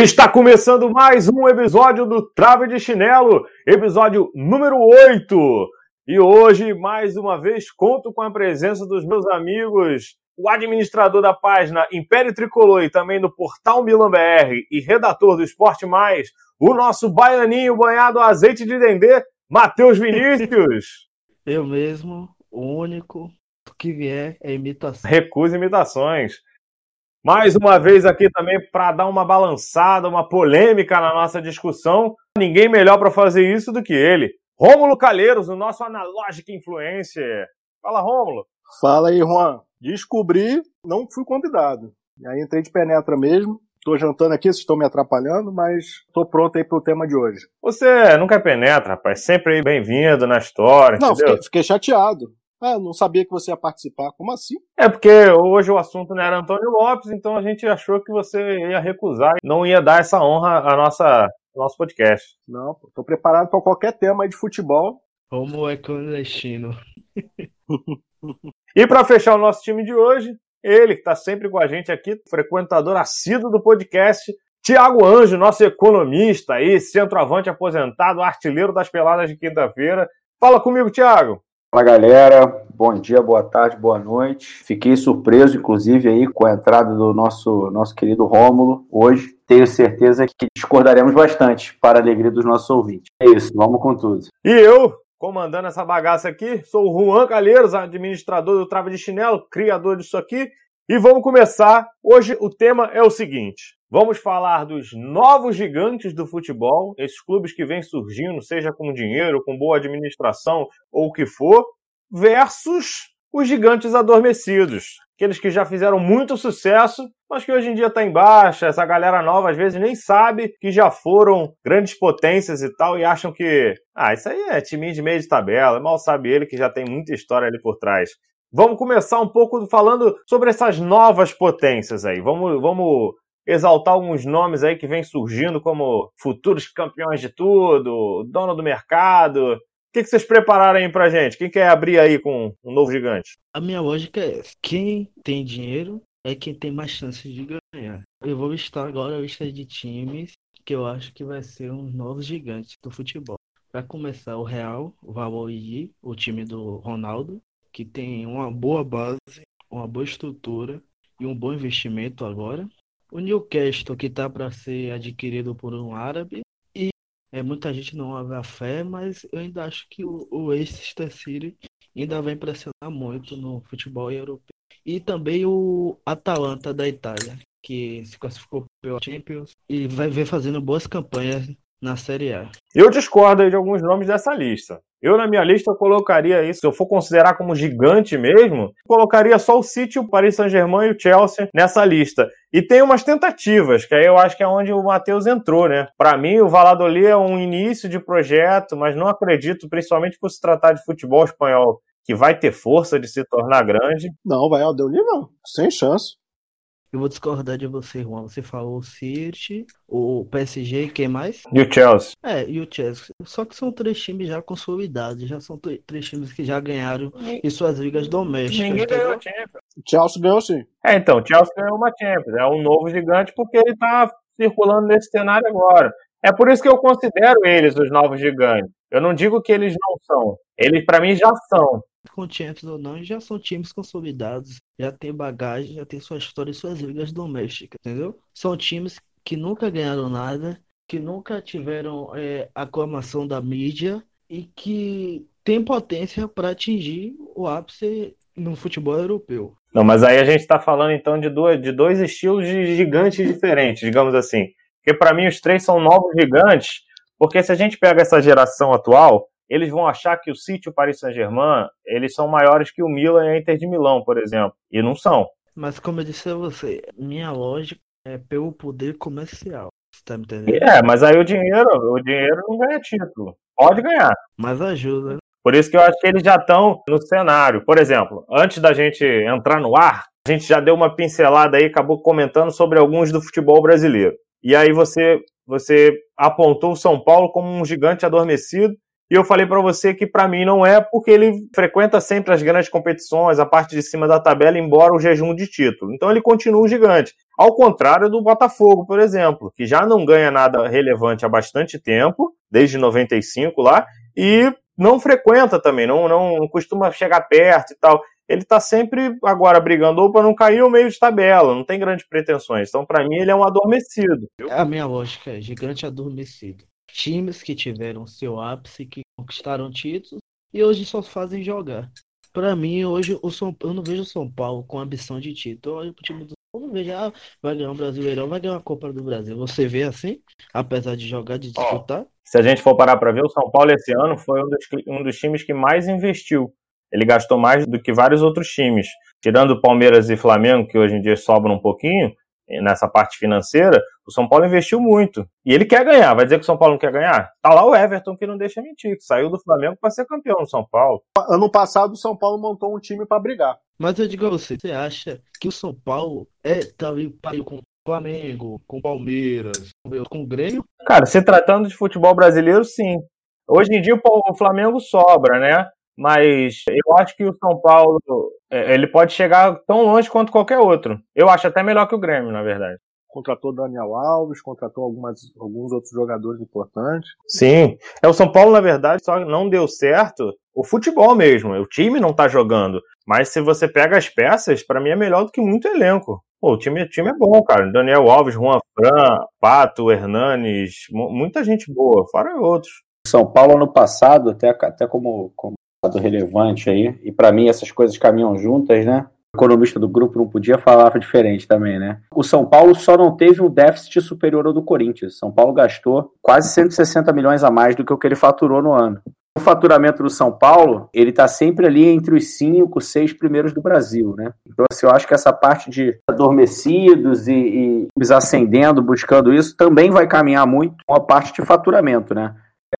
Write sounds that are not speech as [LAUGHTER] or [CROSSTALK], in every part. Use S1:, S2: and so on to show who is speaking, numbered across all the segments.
S1: Está começando mais um episódio do Trave de Chinelo, episódio número 8. E hoje, mais uma vez, conto com a presença dos meus amigos, o administrador da página Império Tricolor e também do portal Milan BR e redator do Esporte Mais, o nosso baianinho banhado a azeite de dendê, Matheus Vinícius.
S2: Eu mesmo, o único, que vier é imitação.
S1: Recusa imitações. Mais uma vez aqui também para dar uma balançada, uma polêmica na nossa discussão. Ninguém melhor para fazer isso do que ele. Rômulo Calheiros, o nosso analógico influencer. Fala, Rômulo.
S3: Fala aí, Juan. Descobri, não fui convidado. Aí entrei de penetra mesmo. Tô jantando aqui, vocês estão me atrapalhando, mas tô pronto aí pro tema de hoje.
S1: Você nunca é penetra, rapaz. Sempre bem-vindo na história,
S3: não? Fiquei, fiquei chateado. Ah, não sabia que você ia participar. Como assim?
S1: É porque hoje o assunto não era Antônio Lopes, então a gente achou que você ia recusar e não ia dar essa honra à nossa nosso podcast.
S3: Não, pô, tô preparado para qualquer tema aí de futebol.
S2: Como é clandestino.
S1: e para fechar o nosso time de hoje, ele que está sempre com a gente aqui, frequentador assíduo do podcast, Tiago Anjo, nosso economista aí, centroavante aposentado, artilheiro das peladas de quinta-feira. Fala comigo, Tiago.
S4: Fala galera, bom dia, boa tarde, boa noite. Fiquei surpreso, inclusive, aí com a entrada do nosso, nosso querido Rômulo hoje. Tenho certeza que discordaremos bastante para a alegria dos nossos ouvintes. É isso, vamos com tudo.
S1: E eu, comandando essa bagaça aqui, sou o Juan Calheiros, administrador do Trava de Chinelo, criador disso aqui. E vamos começar. Hoje o tema é o seguinte: vamos falar dos novos gigantes do futebol, esses clubes que vêm surgindo, seja com dinheiro, com boa administração ou o que for, versus os gigantes adormecidos. Aqueles que já fizeram muito sucesso, mas que hoje em dia está em baixa. Essa galera nova às vezes nem sabe que já foram grandes potências e tal, e acham que, ah, isso aí é time de meio de tabela. Mal sabe ele que já tem muita história ali por trás. Vamos começar um pouco falando sobre essas novas potências aí. Vamos, vamos exaltar alguns nomes aí que vêm surgindo como futuros campeões de tudo, dono do mercado. O que, vocês prepararam aí pra gente? Quem quer abrir aí com um novo gigante?
S2: A minha lógica é: quem tem dinheiro é quem tem mais chances de ganhar. Eu vou listar agora a lista de times que eu acho que vai ser os novos gigantes do futebol. Para começar, o Real, o Valladolid, o time do Ronaldo, que tem uma boa base, uma boa estrutura e um bom investimento agora. O Newcastle, que está para ser adquirido por um árabe. E é, muita gente não a fé, mas eu ainda acho que o, o Leicester City ainda vai impressionar muito no futebol europeu. E também o Atalanta da Itália, que se classificou pela Champions e vai ver fazendo boas campanhas na Série A.
S1: Eu discordo de alguns nomes dessa lista. Eu, na minha lista, colocaria isso. Se eu for considerar como gigante mesmo, colocaria só o City, o Paris Saint-Germain e o Chelsea nessa lista. E tem umas tentativas, que aí eu acho que é onde o Matheus entrou, né? Para mim, o Valladolid é um início de projeto, mas não acredito, principalmente por se tratar de futebol espanhol, que vai ter força de se tornar grande.
S3: Não, vai ao não. Sem chance.
S2: Eu vou discordar de você, Juan. Você falou o City, o PSG e quem mais?
S1: E o Chelsea.
S2: É, e o Chelsea. Só que são três times já consolidados, já são três times que já ganharam em suas ligas domésticas.
S1: Ninguém ganhou a Champions.
S3: O Chelsea ganhou sim.
S1: É, então, o Chelsea ganhou uma Champions. É um novo gigante porque ele tá circulando nesse cenário agora. É por isso que eu considero eles os novos gigantes. Eu não digo que eles não são. Eles, para mim, já são
S2: com Champions ou não, já são times consolidados, já tem bagagem, já tem sua história e suas ligas domésticas, entendeu? São times que nunca ganharam nada, que nunca tiveram é, aclamação da mídia e que tem potência para atingir o ápice no futebol europeu.
S1: Não, mas aí a gente está falando então de, duas, de dois estilos de gigantes diferentes, digamos assim. Porque para mim os três são novos gigantes, porque se a gente pega essa geração atual, eles vão achar que o City e o Paris Saint-Germain, eles são maiores que o Milan e a Inter de Milão, por exemplo. E não são.
S2: Mas como eu disse a você, minha lógica é pelo poder comercial. Você tá me entendendo?
S1: É, mas aí o dinheiro, o dinheiro não ganha título. Pode ganhar.
S2: Mas ajuda. Né?
S1: Por isso que eu acho que eles já estão no cenário. Por exemplo, antes da gente entrar no ar, a gente já deu uma pincelada aí, acabou comentando sobre alguns do futebol brasileiro. E aí você, você apontou o São Paulo como um gigante adormecido E eu falei para você que para mim não é porque ele frequenta sempre as grandes competições, a parte de cima da tabela, embora o jejum de título. Então ele continua um gigante. Ao contrário do Botafogo, por exemplo, que já não ganha nada relevante há bastante tempo, desde 95 lá, e não frequenta também, não, não costuma chegar perto e tal. Ele tá sempre agora brigando ou para não cair ou meio de tabela, não tem grandes pretensões. Então, para mim, ele é um adormecido.
S2: A minha lógica é gigante adormecido times que tiveram seu ápice, que conquistaram títulos e hoje só fazem jogar. Para mim, hoje, o São, eu não vejo o São Paulo com ambição de título. Eu olho pro time do São Paulo, não vejo, ah, vai ganhar um Brasileirão, vai ganhar uma Copa do Brasil. Você vê assim, apesar de jogar, de disputar? Oh,
S1: se a gente for parar para ver, o São Paulo esse ano foi um dos, um dos times que mais investiu. Ele gastou mais do que vários outros times. Tirando Palmeiras e Flamengo, que hoje em dia sobram um pouquinho, nessa parte financeira, o São Paulo investiu muito. E ele quer ganhar. Vai dizer que o São Paulo não quer ganhar? Tá lá o Everton que não deixa mentir, que saiu do Flamengo para ser campeão no São Paulo.
S3: Ano passado o São Paulo montou um time para brigar.
S2: Mas eu digo a você, você acha que o São Paulo é talvez pariu com o Flamengo, com o Palmeiras, com o Grêmio?
S1: Cara, se tratando de futebol brasileiro, sim. Hoje em dia o Flamengo sobra, né? mas eu acho que o São Paulo ele pode chegar tão longe quanto qualquer outro. Eu acho até melhor que o Grêmio, na verdade.
S3: Contratou Daniel Alves, contratou algumas, alguns outros jogadores importantes.
S1: Sim. É o São Paulo, na verdade, só não deu certo o futebol mesmo. O time não tá jogando. Mas se você pega as peças, para mim é melhor do que muito elenco. Pô, o time, o time é bom, cara. Daniel Alves, Juan Fran, Pato, Hernanes, muita gente boa, fora outros.
S4: São Paulo ano passado, até, até como, como relevante aí, e para mim essas coisas caminham juntas, né? O economista do grupo não podia falar diferente também, né? O São Paulo só não teve um déficit superior ao do Corinthians. São Paulo gastou quase 160 milhões a mais do que o que ele faturou no ano. O faturamento do São Paulo, ele está sempre ali entre os cinco, seis primeiros do Brasil, né? Então, assim, eu acho que essa parte de adormecidos e, e buscando isso, também vai caminhar muito com a parte de faturamento, né?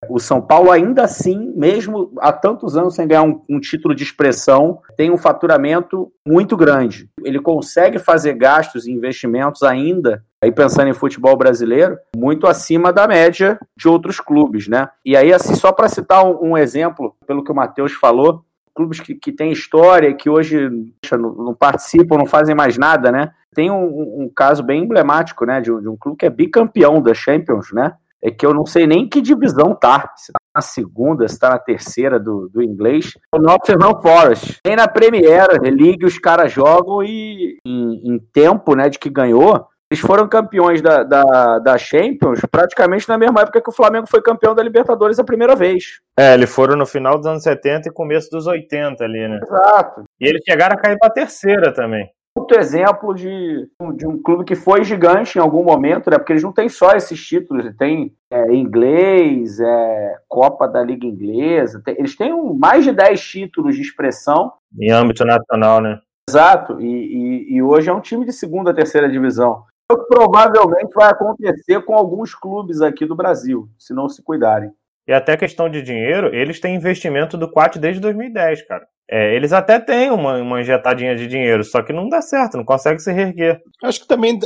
S4: O São Paulo, ainda assim, mesmo há tantos anos sem ganhar um, um, título de expressão, tem um faturamento muito grande. Ele consegue fazer gastos e investimentos ainda, aí pensando em futebol brasileiro, muito acima da média de outros clubes, né? E aí, assim, só para citar um, um, exemplo, pelo que o Matheus falou, clubes que, que têm história, que hoje não, não, participam, não fazem mais nada, né? Tem um, um caso bem emblemático, né, de, de um clube que é bicampeão da Champions, né? É que eu não sei nem que divisão tá. Se tá na segunda, se tá na terceira do, do inglês. O Nottingham Forest. Nem na Premier League os caras jogam e em, em, tempo né, de que ganhou, eles foram campeões da, da, da, Champions praticamente na mesma época que o Flamengo foi campeão da Libertadores a primeira vez.
S1: É, eles foram no final dos anos 70 e começo dos 80 ali, né?
S4: Exato.
S1: E eles chegaram a cair pra terceira também
S4: outro exemplo de, de um clube que foi gigante em algum momento, né? Porque eles não têm só esses títulos, tem é, inglês, é, Copa da Liga Inglesa, tem, eles têm um, mais de 10 títulos de expressão.
S1: Em âmbito nacional, né?
S4: Exato, e, e, e hoje é um time de segunda, terceira divisão. O que provavelmente vai acontecer com alguns clubes aqui do Brasil, se não se cuidarem.
S1: E até questão de dinheiro, eles têm investimento do Quat desde 2010, cara. É, eles até têm uma, uma injetadinha de dinheiro, só que não dá certo, não consegue se reerguer.
S3: Acho que também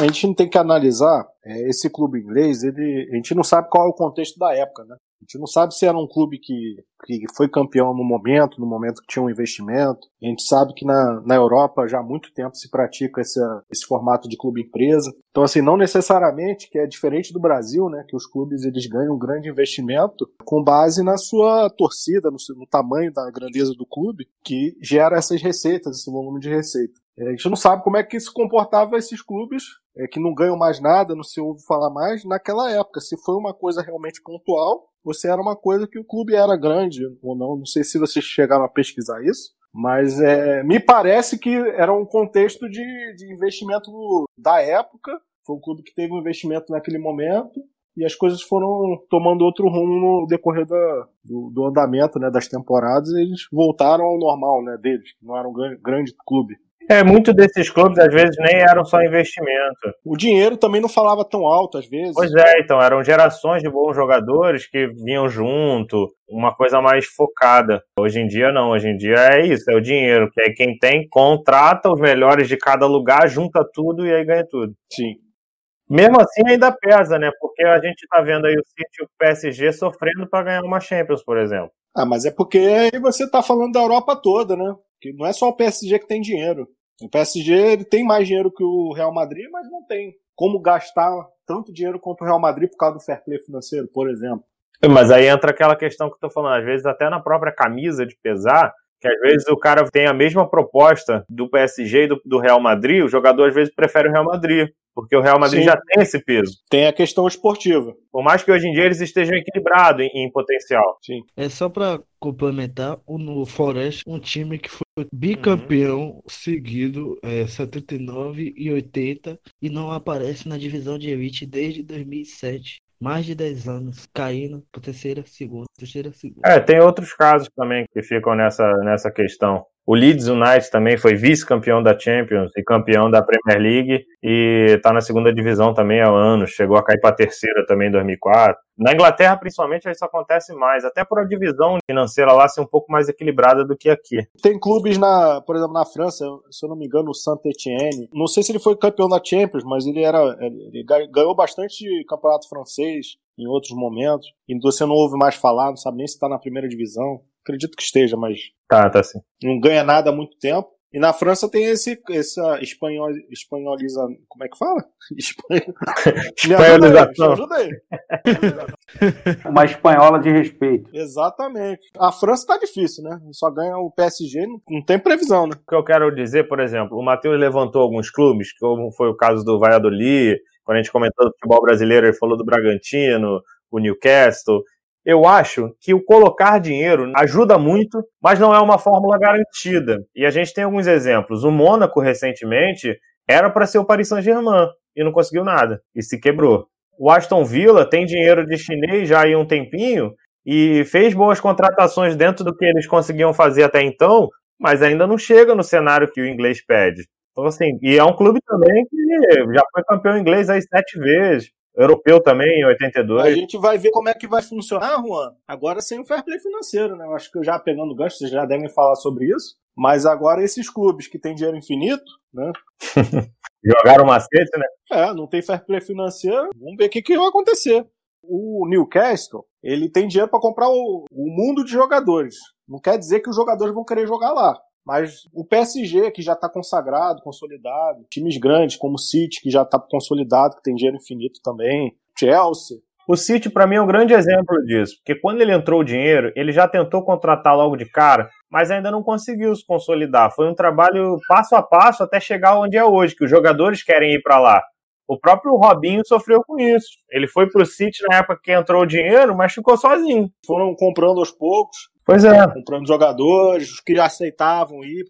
S3: a gente tem que analisar é, esse clube inglês, ele, a gente não sabe qual é o contexto da época, né? A gente não sabe se era um clube que, que foi campeão no momento, no momento que tinha um investimento. A gente sabe que na, na Europa já há muito tempo se pratica esse, esse formato de clube empresa. Então, assim, não necessariamente que é diferente do Brasil, né? Que os clubes eles ganham um grande investimento com base na sua torcida, no, no tamanho da grandeza do clube, que gera essas receitas, esse volume de receita. É, a gente não sabe como é que se comportava esses clubes é, que não ganham mais nada, não se ouve falar mais, naquela época. Se foi uma coisa realmente pontual, ou se era uma coisa que o clube era grande ou não. Não sei se vocês chegaram a pesquisar isso, mas é, me parece que era um contexto de, de investimento da época. Foi um clube que teve um investimento naquele momento e as coisas foram tomando outro rumo no decorrer da, do, do, andamento né, das temporadas e eles voltaram ao normal né, deles, que não era um grande, grande clube.
S1: É, muito desses clubes às vezes nem eram só investimento.
S3: O dinheiro também não falava tão alto às vezes.
S1: Pois é, então eram gerações de bons jogadores que vinham junto, uma coisa mais focada. Hoje em dia não, hoje em dia é isso, é o dinheiro, que é quem tem contrata os melhores de cada lugar, junta tudo e aí ganha tudo.
S3: Sim.
S1: Mesmo assim ainda pesa, né? Porque a gente está vendo aí o City e o PSG sofrendo para ganhar uma Champions, por exemplo.
S3: Ah, mas é porque aí você está falando da Europa toda, né? Que não é só o PSG que tem dinheiro. O PSG ele tem mais dinheiro que o Real Madrid, mas não tem como gastar tanto dinheiro quanto o Real Madrid por causa do fair play financeiro, por exemplo.
S1: Mas aí entra aquela questão que eu tô falando, às vezes até na própria camisa de pesar, que às vezes o cara tem a mesma proposta do PSG e do, do Real Madrid, o jogador às vezes prefere o Real Madrid. Porque o Real Madrid Sim. já tem esse peso.
S3: Tem a questão esportiva.
S1: Por mais que hoje em dia eles estejam equilibrados em, em potencial.
S2: Sim. É só para complementar, o no Forest, um time que foi bicampeão uhum. seguido, é, 79 e 80, e não aparece na divisão de elite desde 2007 mais de 10 anos caindo para terceira, segunda, terceira, segunda.
S1: É, tem outros casos também que ficam nessa, nessa questão. O Leeds United também foi vice-campeão da Champions e campeão da Premier League e está na segunda divisão também há anos, chegou a cair para a terceira também em 2004. Na Inglaterra, principalmente, isso acontece mais, até por a divisão financeira lá ser um pouco mais equilibrada do que aqui.
S3: Tem clubes, na, por exemplo, na França, se eu não me engano, o Saint-Etienne, não sei se ele foi campeão da Champions, mas ele, era, ele ganhou bastante campeonato francês em outros momentos, e você não ouve mais falar, não sabe nem se está na primeira divisão. Acredito que esteja, mas.
S1: Tá, tá sim.
S3: Não ganha nada há muito tempo. E na França tem esse, essa espanhol, espanholiza. Como é que fala? [LAUGHS] [LAUGHS]
S1: Espanholização.
S3: Ajuda aí. [LAUGHS]
S4: Uma espanhola de respeito.
S3: Exatamente. A França tá difícil, né? Só ganha o PSG, não tem previsão, né?
S1: O que eu quero dizer, por exemplo, o Matheus levantou alguns clubes, como foi o caso do Valladolid, quando a gente comentou do futebol brasileiro, ele falou do Bragantino, o Newcastle eu acho que o colocar dinheiro ajuda muito, mas não é uma fórmula garantida. E a gente tem alguns exemplos. O Mônaco, recentemente, era para ser o Paris Saint-Germain e não conseguiu nada e se quebrou. O Aston Villa tem dinheiro de chinês já há um tempinho e fez boas contratações dentro do que eles conseguiam fazer até então, mas ainda não chega no cenário que o inglês pede. Então, assim, e é um clube também que já foi campeão inglês aí sete vezes europeu também, em 82.
S3: A gente vai ver como é que vai funcionar, Juan, agora sem o fair play financeiro, né? Eu acho que eu já pegando o gancho, vocês já devem falar sobre isso. Mas agora esses clubes que têm dinheiro infinito, né? [LAUGHS]
S1: Jogaram macete, né?
S3: É, não tem fair play financeiro, vamos ver o que, que vai acontecer. O Newcastle, ele tem dinheiro para comprar o, o mundo de jogadores. Não quer dizer que os jogadores vão querer jogar lá. Mas o PSG, que já está consagrado, consolidado, times grandes como o City, que já está consolidado, que tem dinheiro infinito também, Chelsea.
S1: O City, para mim, é um grande exemplo disso, porque quando ele entrou o dinheiro, ele já tentou contratar logo de cara, mas ainda não conseguiu se consolidar. Foi um trabalho passo a passo até chegar onde é hoje, que os jogadores querem ir para lá. O próprio Robinho sofreu com isso. Ele foi pro City na época que entrou o dinheiro, mas ficou sozinho.
S3: Foram comprando aos poucos.
S1: Pois é.
S3: Comprando jogadores, os que aceitavam ir.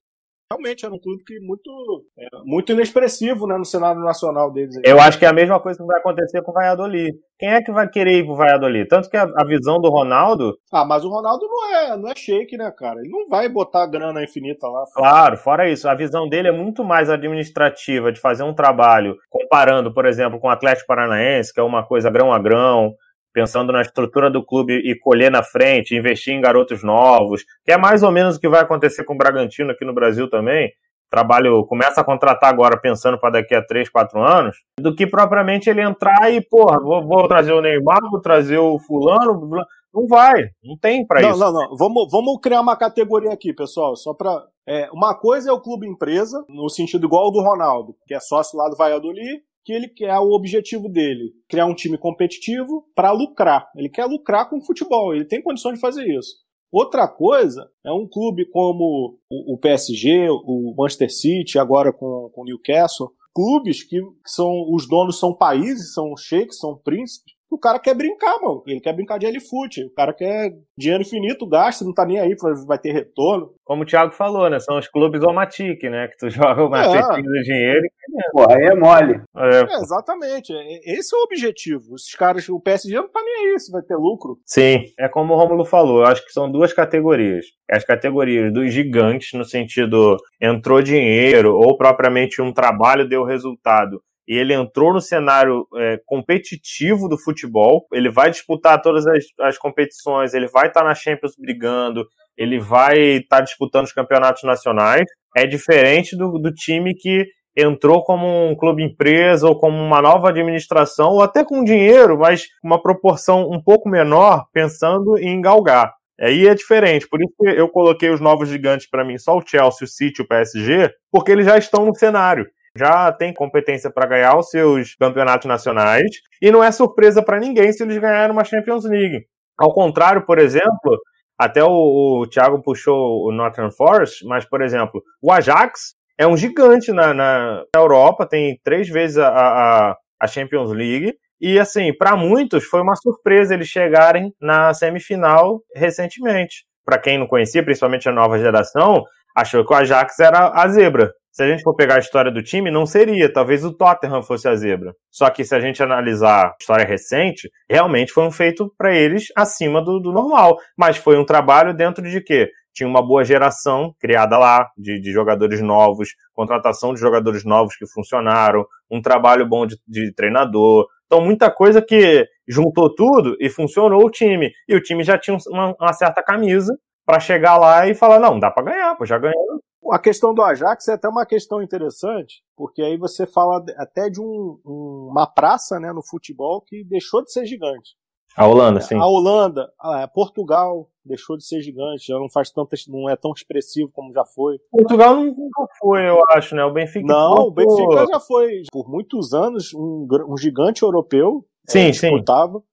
S3: Realmente era um clube que muito, é, muito inexpressivo né, no cenário nacional deles.
S1: Eu acho que é a mesma coisa que vai acontecer com o Valladolid. Quem é que vai querer ir pro Valladolid? Tanto que a, a, visão do Ronaldo.
S3: Ah, mas o Ronaldo não é, não é shake, né, cara? Ele não vai botar grana infinita lá.
S1: Claro, fora isso. A visão dele é muito mais administrativa, de fazer um trabalho, comparando, por exemplo, com o Atlético Paranaense, que é uma coisa grão a grão pensando na estrutura do clube e colher na frente, investir em garotos novos, que é mais ou menos o que vai acontecer com o Bragantino aqui no Brasil também. Trabalho começa a contratar agora pensando para daqui a 3, 4 anos, do que propriamente ele entrar e, porra, vou, vou trazer o Neymar, vou trazer o fulano, não vai, não tem para isso.
S3: Não, não, não. Vamos, vamos criar uma categoria aqui, pessoal, só para é, uma coisa é o clube empresa, no sentido igual ao do Ronaldo, que é sócio lá do Valladolid, que ele quer o objetivo dele, criar um time competitivo para lucrar. Ele quer lucrar com o futebol, ele tem condições de fazer isso. Outra coisa é um clube como o PSG, o Manchester City, agora com o Newcastle, clubes que são os donos são países, são sheiks, são príncipes, o cara quer brincar, mano. Ele quer brincar de L-Foot. O cara quer dinheiro infinito, gasta, não tá nem aí, vai ter retorno.
S1: Como o Thiago falou, né? São os clubes Omatic, né? Que tu [LAUGHS] joga o macetinho é. do dinheiro
S4: e Pô, aí é mole.
S3: É. É, exatamente. Esse é o objetivo. Esses caras, o PSG não tá nem aí se vai ter lucro.
S1: Sim, é como o Romulo falou. Eu acho que são duas categorias. As categorias dos gigantes, no sentido entrou dinheiro ou propriamente um trabalho deu resultado e ele entrou no cenário é, competitivo do futebol. Ele vai disputar todas as, as competições, ele vai estar tá na Champions brigando, ele vai estar tá disputando os campeonatos nacionais. É diferente do, do time que entrou como um clube empresa ou como uma nova administração, ou até com dinheiro, mas uma proporção um pouco menor, pensando em galgar. Aí é diferente, por isso que eu coloquei os novos gigantes para mim, só o Chelsea, o City o PSG, porque eles já estão no cenário já tem competência para ganhar os seus campeonatos nacionais e não é surpresa para ninguém se eles ganharem uma Champions League. Ao contrário, por exemplo, até o, o Thiago puxou o Northern Forest, mas, por exemplo, o Ajax é um gigante na, na Europa, tem três vezes a, a, a Champions League. E, assim, para muitos foi uma surpresa eles chegarem na semifinal recentemente. Para quem não conhecia, principalmente a nova geração, achou que o Ajax era a zebra. Se a gente for pegar a história do time, não seria. Talvez o Tottenham fosse a zebra. Só que se a gente analisar a história recente, realmente foi um feito para eles acima do, do, normal. Mas foi um trabalho dentro de quê? Tinha uma boa geração criada lá, de, de jogadores novos, contratação de jogadores novos que funcionaram, um trabalho bom de, de treinador. Então, muita coisa que juntou tudo e funcionou o time. E o time já tinha uma, uma certa camisa para chegar lá e falar: não, dá para ganhar, pô, já ganhou
S3: a questão do Ajax é até uma questão interessante, porque aí você fala até de um, um, uma praça né, no futebol que deixou de ser gigante.
S1: A Holanda, sim.
S3: A Holanda, a Portugal deixou de ser gigante, já não faz tanto, não é tão expressivo como já foi.
S1: Portugal nunca foi, eu acho, né? O Benfica.
S3: Não, o Benfica já foi por muitos anos um, um gigante europeu
S1: Sim, é, sim.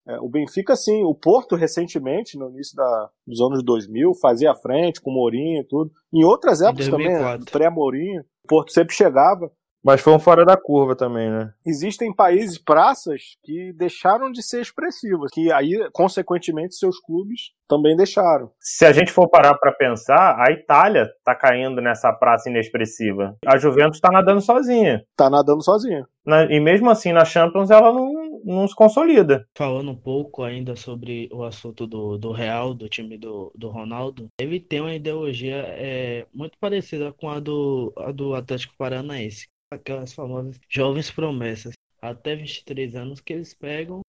S3: É, o Benfica, sim. O Porto, recentemente, no início da, dos anos 2000, fazia frente com o Mourinho e tudo. Em outras épocas também, pré-Mourinho, o Porto sempre chegava.
S1: Mas foi um fora da curva também, né?
S3: Existem países, praças, que deixaram de ser expressivas, que aí, consequentemente, seus clubes também deixaram.
S1: Se a gente for parar para pensar, a Itália tá caindo nessa praça inexpressiva. A Juventus tá nadando sozinha.
S3: Tá nadando sozinha.
S1: Na, e mesmo assim, na Champions, ela não, não se consolida.
S2: Falando um pouco ainda sobre o assunto do, do Real, do time do, do Ronaldo, ele tem uma ideologia é, muito parecida com a do, a do Atlético Paranaense aquelas famosas jovens promessas, até 23 anos, que eles pegam,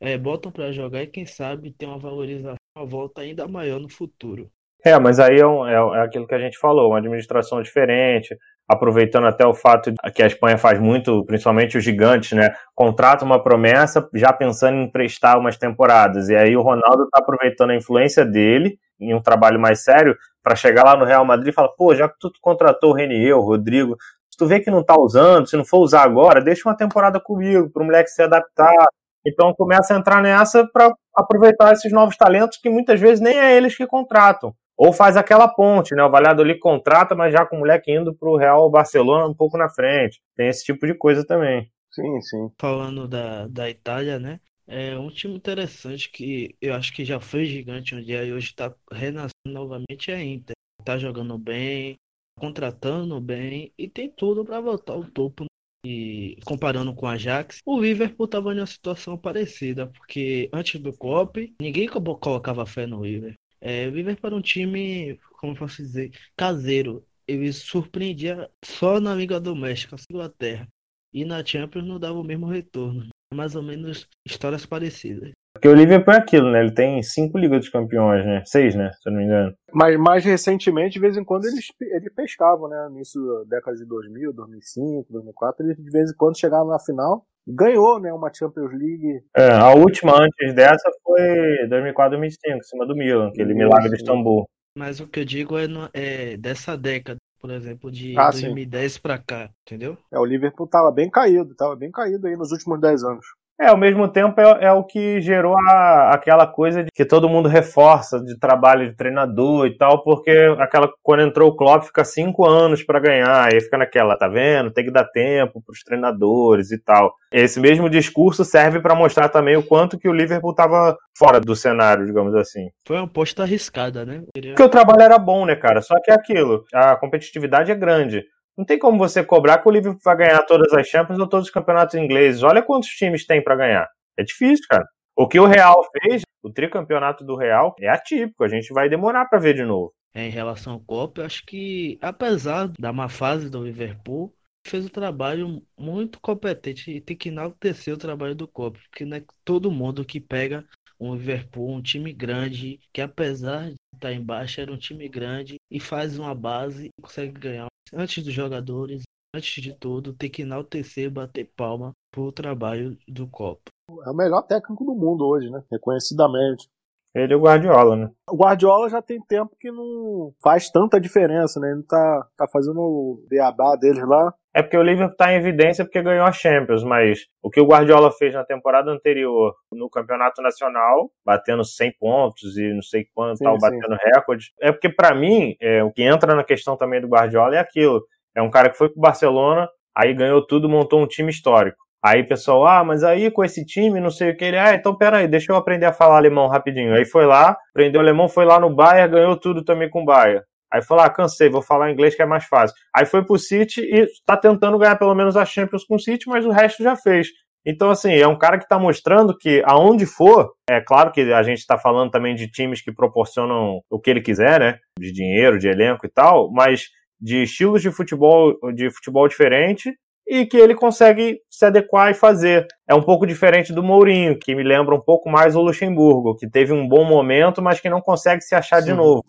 S2: é, botam para jogar e quem sabe tem uma valorização, uma volta ainda maior no futuro.
S1: É, mas aí é, um, é, é, aquilo que a gente falou, uma administração diferente, aproveitando até o fato que a Espanha faz muito, principalmente os gigantes, né? Contrata uma promessa já pensando em prestar umas temporadas. E aí o Ronaldo está aproveitando a influência dele em um trabalho mais sério para chegar lá no Real Madrid e falar, pô, já que tu contratou o Renier, o Rodrigo, se tu vê que não tá usando, se não for usar agora, deixa uma temporada comigo, para o moleque se adaptar. Então começa a entrar nessa para aproveitar esses novos talentos que muitas vezes nem é eles que contratam. Ou faz aquela ponte, né? O Valladolid contrata, mas já com o moleque indo para o Real Barcelona um pouco na frente. Tem esse tipo de coisa também.
S3: Sim, sim.
S2: Falando da, da Itália, né? É um time interessante que eu acho que já foi gigante um dia e hoje está renascendo novamente é a Inter. Tá jogando bem, contratando bem e tem tudo para voltar ao topo. E comparando com a Ajax, o Liverpool estava em uma situação parecida, porque antes do COP, ninguém colocava fé no Liverpool. É, o Liverpool era um time, como posso dizer, caseiro. Ele surpreendia só na Liga Doméstica, na Inglaterra. E na Champions não dava o mesmo retorno. Mais ou menos histórias parecidas.
S1: Porque o Liverpool é aquilo, né? Ele tem cinco Ligas dos Campeões, né? Seis, né? Se eu não me engano.
S3: Mas mais recentemente, de vez em quando, eles, eles pescavam, né? Nisso da década de 2000, 2005, 2004, eles de vez em quando chegavam na final ganhou, né, uma Champions League.
S1: É, a última antes dessa foi 2004, 2005, em cima do Milan, aquele milagre de Istambul.
S2: Mas o que eu digo é, no, é dessa década, por exemplo, de ah, 2010 para cá, entendeu?
S3: É, o Liverpool tava bem caído, tava bem caído aí nos últimos 10 anos.
S1: É, ao mesmo tempo é, é o que gerou a, aquela coisa de que todo mundo reforça de trabalho de treinador e tal, porque aquela quando entrou o Klopp fica cinco anos para ganhar, aí fica naquela, tá vendo? Tem que dar tempo para os treinadores e tal. Esse mesmo discurso serve para mostrar também o quanto que o Liverpool estava fora do cenário, digamos assim.
S2: Foi uma aposta arriscada, né?
S1: Porque o trabalho era bom, né, cara? Só que é aquilo, a competitividade é grande. Não tem como você cobrar que o Liverpool vai ganhar todas as Champions ou todos os campeonatos ingleses. Olha quantos times tem para ganhar. É difícil, cara. O que o Real fez, o tricampeonato do Real, é atípico. A gente vai demorar para ver de novo.
S2: Em relação ao Copa, eu acho que, apesar da má fase do Liverpool, fez um trabalho muito competente e tem que enaltecer o trabalho do Copa, porque não é todo mundo que pega um Liverpool, um time grande, que apesar de estar embaixo, era um time grande e faz uma base e consegue ganhar antes dos jogadores antes de tudo, tem que enaltecer bater palma pro trabalho do Copa.
S3: É o melhor técnico do mundo hoje, né? Reconhecidamente.
S1: Ele e o Guardiola, né?
S3: O Guardiola já tem tempo que não faz tanta diferença, né? Ele tá, tá fazendo o beabá deles lá.
S1: É porque o Liverpool tá em evidência porque ganhou a Champions, mas o que o Guardiola fez na temporada anterior no Campeonato Nacional, batendo 100 pontos e não sei quanto,
S3: Sim,
S1: tal,
S3: sim.
S1: batendo recorde, é porque pra mim, é, o que entra na questão também do Guardiola é aquilo. É um cara que foi pro Barcelona, aí ganhou tudo, montou um time histórico. Aí pessoal, ah, mas aí com esse time, não sei o que ele, ah, então peraí, deixa eu aprender a falar alemão rapidinho. Aí foi lá, aprendeu alemão, foi lá no Bayern, ganhou tudo também com o Bayern. Aí falou, ah, cansei, vou falar inglês que é mais fácil. Aí foi pro City e tá tentando ganhar pelo menos a Champions com o City, mas o resto já fez. Então, assim, é um cara que tá mostrando que aonde for, é claro que a gente tá falando também de times que proporcionam o que ele quiser, né? De dinheiro, de elenco e tal, mas de estilos de futebol, de futebol diferente e que ele consegue se adequar e fazer. É um pouco diferente do Mourinho, que me lembra um pouco mais o Luxemburgo, que teve um bom momento, mas que não consegue se achar de
S3: Sim.
S1: novo.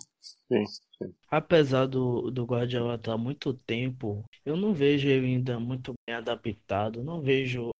S3: Sim.
S2: Apesar do, do Guardiola estar há muito tempo, eu não vejo ele ainda muito bem adaptado, não vejo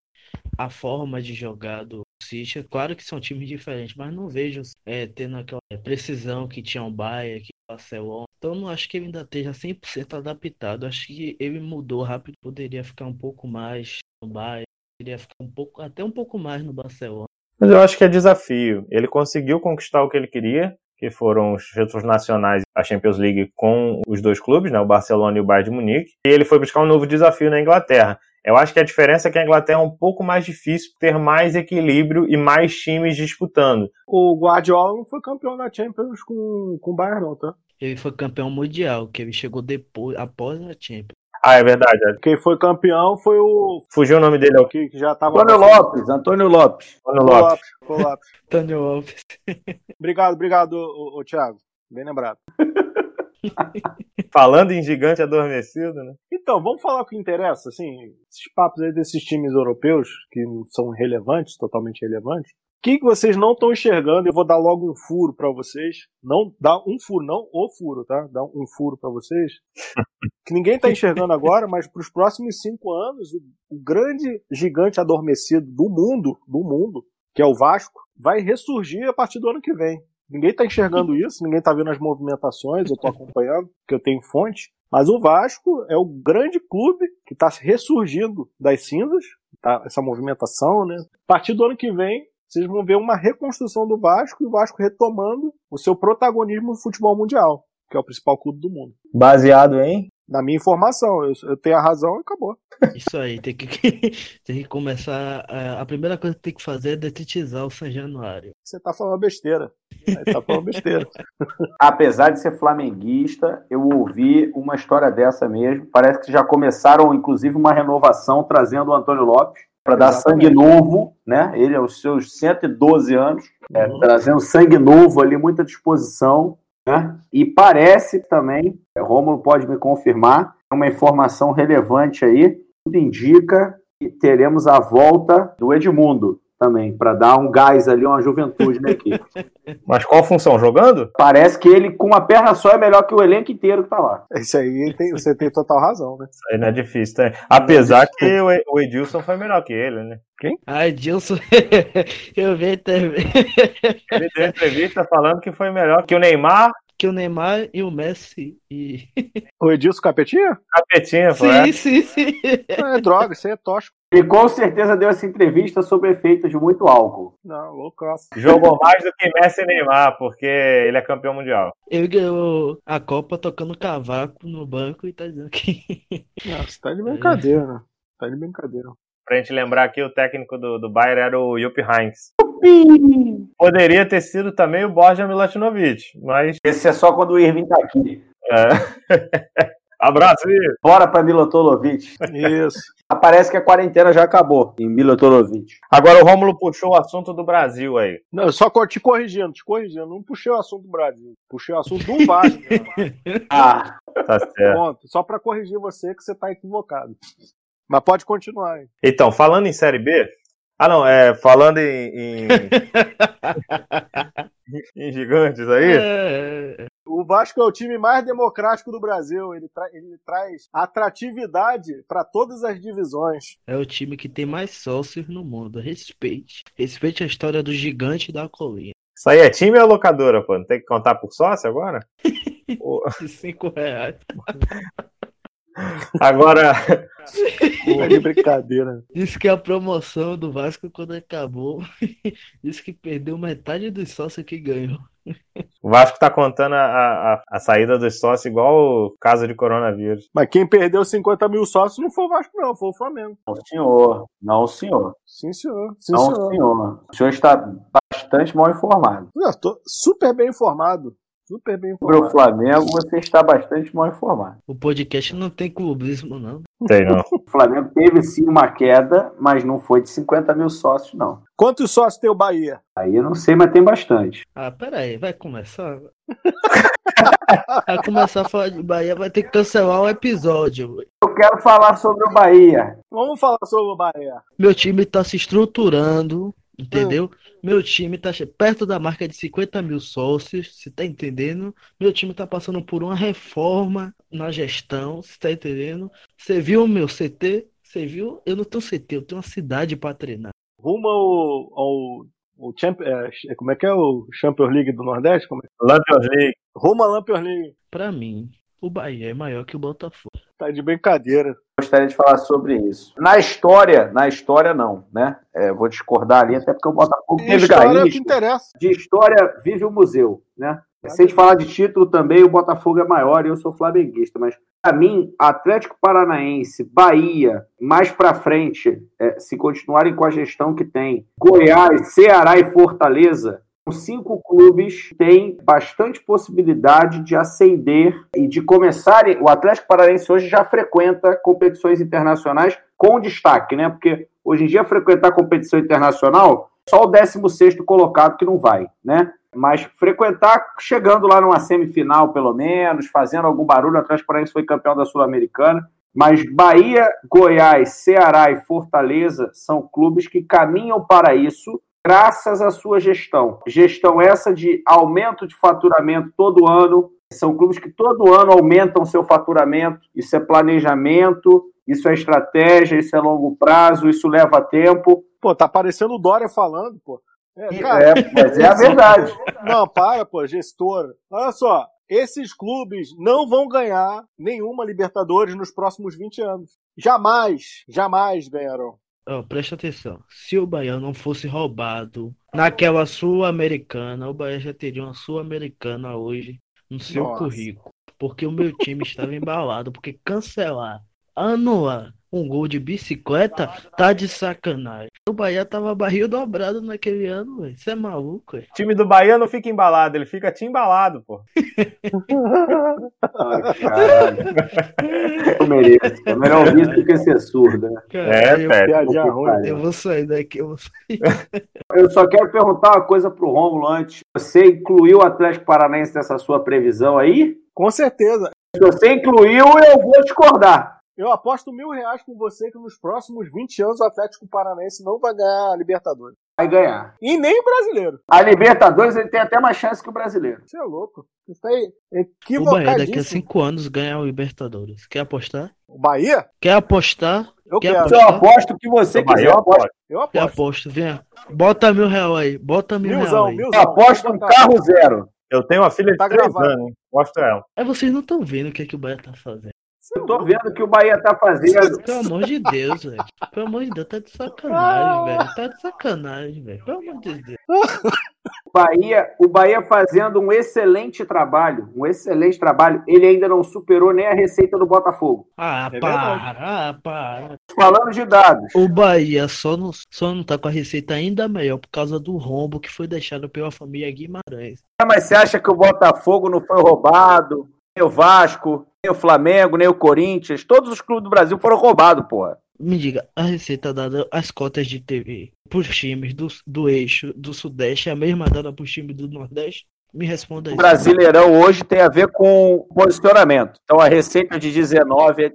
S2: a forma de jogar do City. É claro que são times diferentes, mas não vejo é, tendo aquela precisão que tinha o Bayern, que o Barcelona. Então não acho que ele ainda esteja 100% adaptado. Acho que ele mudou rápido, poderia ficar um pouco mais no Bayern, poderia ficar um pouco, até um pouco mais no Barcelona.
S1: Mas eu acho que é desafio. Ele conseguiu conquistar o que ele queria, que foram os títulos nacionais, a Champions League com os dois clubes, né, o Barcelona e o Bayern de Munique. E ele foi buscar um novo desafio na Inglaterra. Eu acho que a diferença é que a Inglaterra é um pouco mais difícil ter mais equilíbrio e mais times disputando.
S3: O Guardiola não foi campeão da Champions com, com o Bayern, não, tá?
S2: Ele foi campeão mundial, que ele chegou depois, após a Champions.
S1: Ah, é verdade.
S3: Quem foi campeão foi o
S1: Fugiu o nome dele, é o
S3: que que já tava.
S4: Antônio Lopes, Antônio Lopes.
S1: Antônio
S3: o
S1: Lopes.
S3: Lopes. foi o Lopes.
S2: Lopes. [LAUGHS]
S3: Obrigado, obrigado, ô, ô, Thiago. Bem lembrado. [LAUGHS]
S1: Falando em gigante adormecido, né?
S3: Então, vamos falar o que interessa, assim, esses papos aí desses times europeus, que são relevantes, totalmente relevantes. O que, vocês não estão enxergando? Eu vou dar logo um furo pra vocês. Não, dá um furo, não o furo, tá? Dá um furo pra vocês. [LAUGHS] que ninguém tá enxergando agora, mas pros próximos cinco anos, o, o grande gigante adormecido do mundo, do mundo, que é o Vasco, vai ressurgir a partir do ano que vem. Ninguém tá enxergando isso, ninguém tá vendo as movimentações, eu tô acompanhando, porque eu tenho fonte. Mas o Vasco é o grande clube que está ressurgindo das cinzas, tá? essa movimentação, né? A partir do ano que vem, vocês vão ver uma reconstrução do Vasco e o Vasco retomando o seu protagonismo no futebol mundial, que é o principal clube do mundo.
S1: Baseado em.
S3: Na minha informação, eu, eu tenho a razão e acabou.
S2: Isso aí, tem que, [LAUGHS] tem que começar. A, a primeira coisa que tem que fazer é detetizar o São Januário.
S3: Você tá falando besteira. Você tá falando besteira. [LAUGHS]
S4: Apesar de ser flamenguista, eu ouvi uma história dessa mesmo. Parece que já começaram, inclusive, uma renovação trazendo o Antônio Lopes para dar sangue novo, né? Ele aos seus 112 anos, é,
S3: Uhum.
S4: trazendo sangue novo ali, muita disposição, né? E parece também, Rômulo pode me confirmar, uma informação relevante aí, tudo indica que teremos a volta do Edmundo também, para dar um gás ali, uma juventude na equipe. [LAUGHS]
S1: Mas qual função? Jogando?
S4: Parece que ele, com uma perna só, é melhor que o elenco inteiro que tá lá.
S3: Isso aí tem- você tem total razão, né?
S1: Isso aí não é difícil, né? Apesar que o o Edilson foi melhor que ele, né?
S2: Ai, Dilson, [LAUGHS] eu vi também
S1: Ele deu entrevista falando que foi melhor que o Neymar,
S2: que o Neymar e o Messi. E...
S3: O Edilson Capetinha?
S1: Capetinha, foi. é.
S2: Sim, sim, sim.
S3: Não, é droga, isso aí é tóxico.
S4: Ele com certeza deu essa entrevista sobre efeitos de muito álcool.
S3: Não, loucaço.
S1: Jogou mais do que Messi e Neymar, porque ele é campeão mundial.
S2: Ele ganhou a Copa tocando cavaco no banco e tá dizendo que. [LAUGHS]
S3: Você tá de brincadeira, né? Tá de brincadeira.
S1: Pra gente lembrar aqui, o técnico do, do Bayern era o Jupp Heynckes. Poderia ter sido também o Borja Milutinovic, mas...
S4: Esse é só quando o Irving tá aqui.
S1: É. [LAUGHS] Abraço, Ih.
S4: Bora pra Milotolovic.
S3: Isso. [LAUGHS]
S4: Parece que a quarentena já acabou em Milotolovic.
S1: Agora o Rômulo puxou o assunto do Brasil aí.
S3: Não, só te corrigindo, te corrigindo. Não puxei o assunto do Brasil. Puxei o assunto do Vasco. [LAUGHS]
S4: Ah,
S1: Tá certo.
S3: Ponto. Só pra corrigir você que você tá equivocado. Mas pode continuar. Hein?
S1: Então, falando em Série B... Ah, não, é... Falando em... em... [LAUGHS] em gigantes aí...
S2: É,
S3: O, O Vasco é o time mais democrático do Brasil. Ele, tra ele traz atratividade para todas as divisões.
S2: É o time que tem mais sócios no mundo. Respeite. Respeite a história do gigante da colina.
S1: Isso aí é time ou locadora, pô? Não tem que contar por sócio agora? [LAUGHS]
S2: De cinco reais. [LAUGHS]
S1: Agora, [LAUGHS]
S3: de brincadeira.
S2: Disse que a promoção do Vasco, quando acabou, [LAUGHS] disse que perdeu metade dos sócios que ganhou.
S1: o Vasco tá contando a, a, a saída dos sócios igual o caso de coronavírus.
S3: Mas quem perdeu 50 mil sócios não foi o Vasco, não, foi o Flamengo.
S4: Não, senhor. Não, senhor.
S3: Sim, senhor. Sim,
S4: Não,
S3: senhor.
S4: senhor. O senhor está bastante mal informado.
S3: Eu tô super bem informado. Super bem
S4: Sobre o
S3: informado.
S4: Flamengo, você está bastante mal informado.
S2: O podcast não tem clubismo, não.
S1: Sei não. [LAUGHS]
S4: O Flamengo teve sim uma queda, mas não foi de 50 mil sócios, não.
S3: Quantos sócios tem o Bahia?
S4: Aí eu não sei, mas tem bastante.
S2: Ah, peraí, vai começar? [LAUGHS] Vai começar a falar de Bahia, vai ter que cancelar o episódio.
S4: Eu quero falar sobre o Bahia.
S3: Vamos falar sobre o Bahia.
S2: Meu time tá se estruturando, entendeu? Meu time tá perto da marca de 50 mil sócios, você tá entendendo? Meu time tá passando por uma reforma na gestão, você tá entendendo? Você viu o meu CT? Você viu? Eu não tenho CT, eu tenho uma cidade pra treinar.
S3: Rumo ao. ao, ao Champ- é, como é que é o Champions League do Nordeste? Como é?
S1: Lampions League.
S3: Rumo à Lampions League.
S2: Pra mim, o Bahia é maior que o Botafogo.
S3: Tá de brincadeira.
S4: Gostaria de falar sobre isso. Na história, na história não, né? É, vou discordar ali, até porque o Botafogo teve
S3: História é que interessa.
S4: De história vive o museu, né? Se a gente falar de título também, o Botafogo é maior e eu sou flamenguista, mas para mim, Atlético Paranaense, Bahia, mais para frente, é, se continuarem com a gestão que tem, Goiás, Ceará e Fortaleza, cinco clubes têm bastante possibilidade de ascender e de começarem. O Atlético Paranaense hoje já frequenta competições internacionais com destaque, né? Porque hoje em dia frequentar competição internacional, só o 16 colocado que não vai, né? Mas frequentar chegando lá numa semifinal, pelo menos, fazendo algum barulho. O Atlético Paranaense foi campeão da Sul-Americana. Mas Bahia, Goiás, Ceará e Fortaleza são clubes que caminham para isso graças à sua gestão. Gestão essa de aumento de faturamento todo ano. São clubes que todo ano aumentam seu faturamento. Isso é planejamento, isso é estratégia, isso é longo prazo, isso leva tempo.
S3: Pô, tá parecendo o Dória falando, pô. É, cara,
S4: É, mas é a verdade. [LAUGHS]
S3: Não, para, pô, gestora. Olha só, esses clubes não vão ganhar nenhuma Libertadores nos próximos 20 anos. Jamais, jamais ganharão.
S2: Ó, presta atenção. Se o Bahia não fosse roubado naquela Sul-Americana, o Bahia já teria uma Sul-Americana hoje no seu
S3: Nossa.
S2: currículo. Porque o meu time estava embalado. Porque cancelar, anular um gol de bicicleta tá de sacanagem. O Bahia tava barril dobrado naquele ano, velho. Você é maluco, velho.
S1: O time do Bahia não fica embalado, ele fica te embalado, pô.
S4: Ai, caralho. Eu mereço. É melhor ouvir isso do que ser surdo, né?
S2: Cara,
S1: É,
S2: eu,
S3: ruim.
S2: eu vou sair daqui, eu vou sair. [LAUGHS]
S4: Eu só quero perguntar uma coisa pro Rômulo antes. Você incluiu o Atlético Paranaense nessa sua previsão aí?
S3: Com certeza.
S4: Se você incluiu, eu vou discordar.
S3: Eu aposto mil reais com você que nos próximos 20 anos o Atlético Paranaense não vai ganhar a Libertadores.
S4: Vai ganhar.
S3: E nem o brasileiro.
S4: A Libertadores ele tem até mais chance que o brasileiro.
S3: Você é louco. Isso aí é
S2: O Bahia daqui a
S3: equivocadíssimo.
S2: cinco anos ganha o Libertadores. Quer apostar?
S3: O Bahia?
S2: Quer apostar?
S3: Eu
S2: Quer
S3: quero.
S4: Então, eu aposto que você
S1: O Bahia
S4: quiser. Eu aposto,
S3: Eu Eu
S2: Quer
S3: aposto.
S2: aposto? Vem. Bota mil real aí. Bota mil real
S3: Milzão,
S2: aí.
S3: milzão.
S4: eu aposto um carro zero.
S1: Eu tenho uma filha de
S3: Tá
S1: três
S3: gravado.
S1: anos, hein? Mostra ela.
S2: É, vocês não estão vendo o que, é que o Bahia tá fazendo.
S4: Eu tô vendo o que o Bahia tá fazendo.
S2: Pelo amor de Deus, velho. Pelo amor de Deus, tá de sacanagem, velho. Tá de sacanagem, velho. Pelo amor de Deus. [LAUGHS]
S4: Bahia, o Bahia fazendo um excelente trabalho, um excelente trabalho. Ele ainda não superou nem a receita do Botafogo.
S2: Ah,
S3: É
S2: para, ah, para.
S4: Falando de dados,
S2: O Bahia só não, só não tá com a receita ainda melhor por causa do rombo que foi deixado pela família Guimarães.
S4: Ah, mas você acha que o Botafogo não foi roubado? Nem o Vasco, nem o Flamengo, nem o Corinthians, todos os clubes do Brasil foram roubados, porra.
S2: Me diga, a receita dada às cotas de TV pros times do, do eixo do Sudeste é a mesma dada pros times do Nordeste? Me responda
S4: O
S2: isso.
S4: Brasileirão hoje tem a ver com posicionamento. Então a receita de 19 é,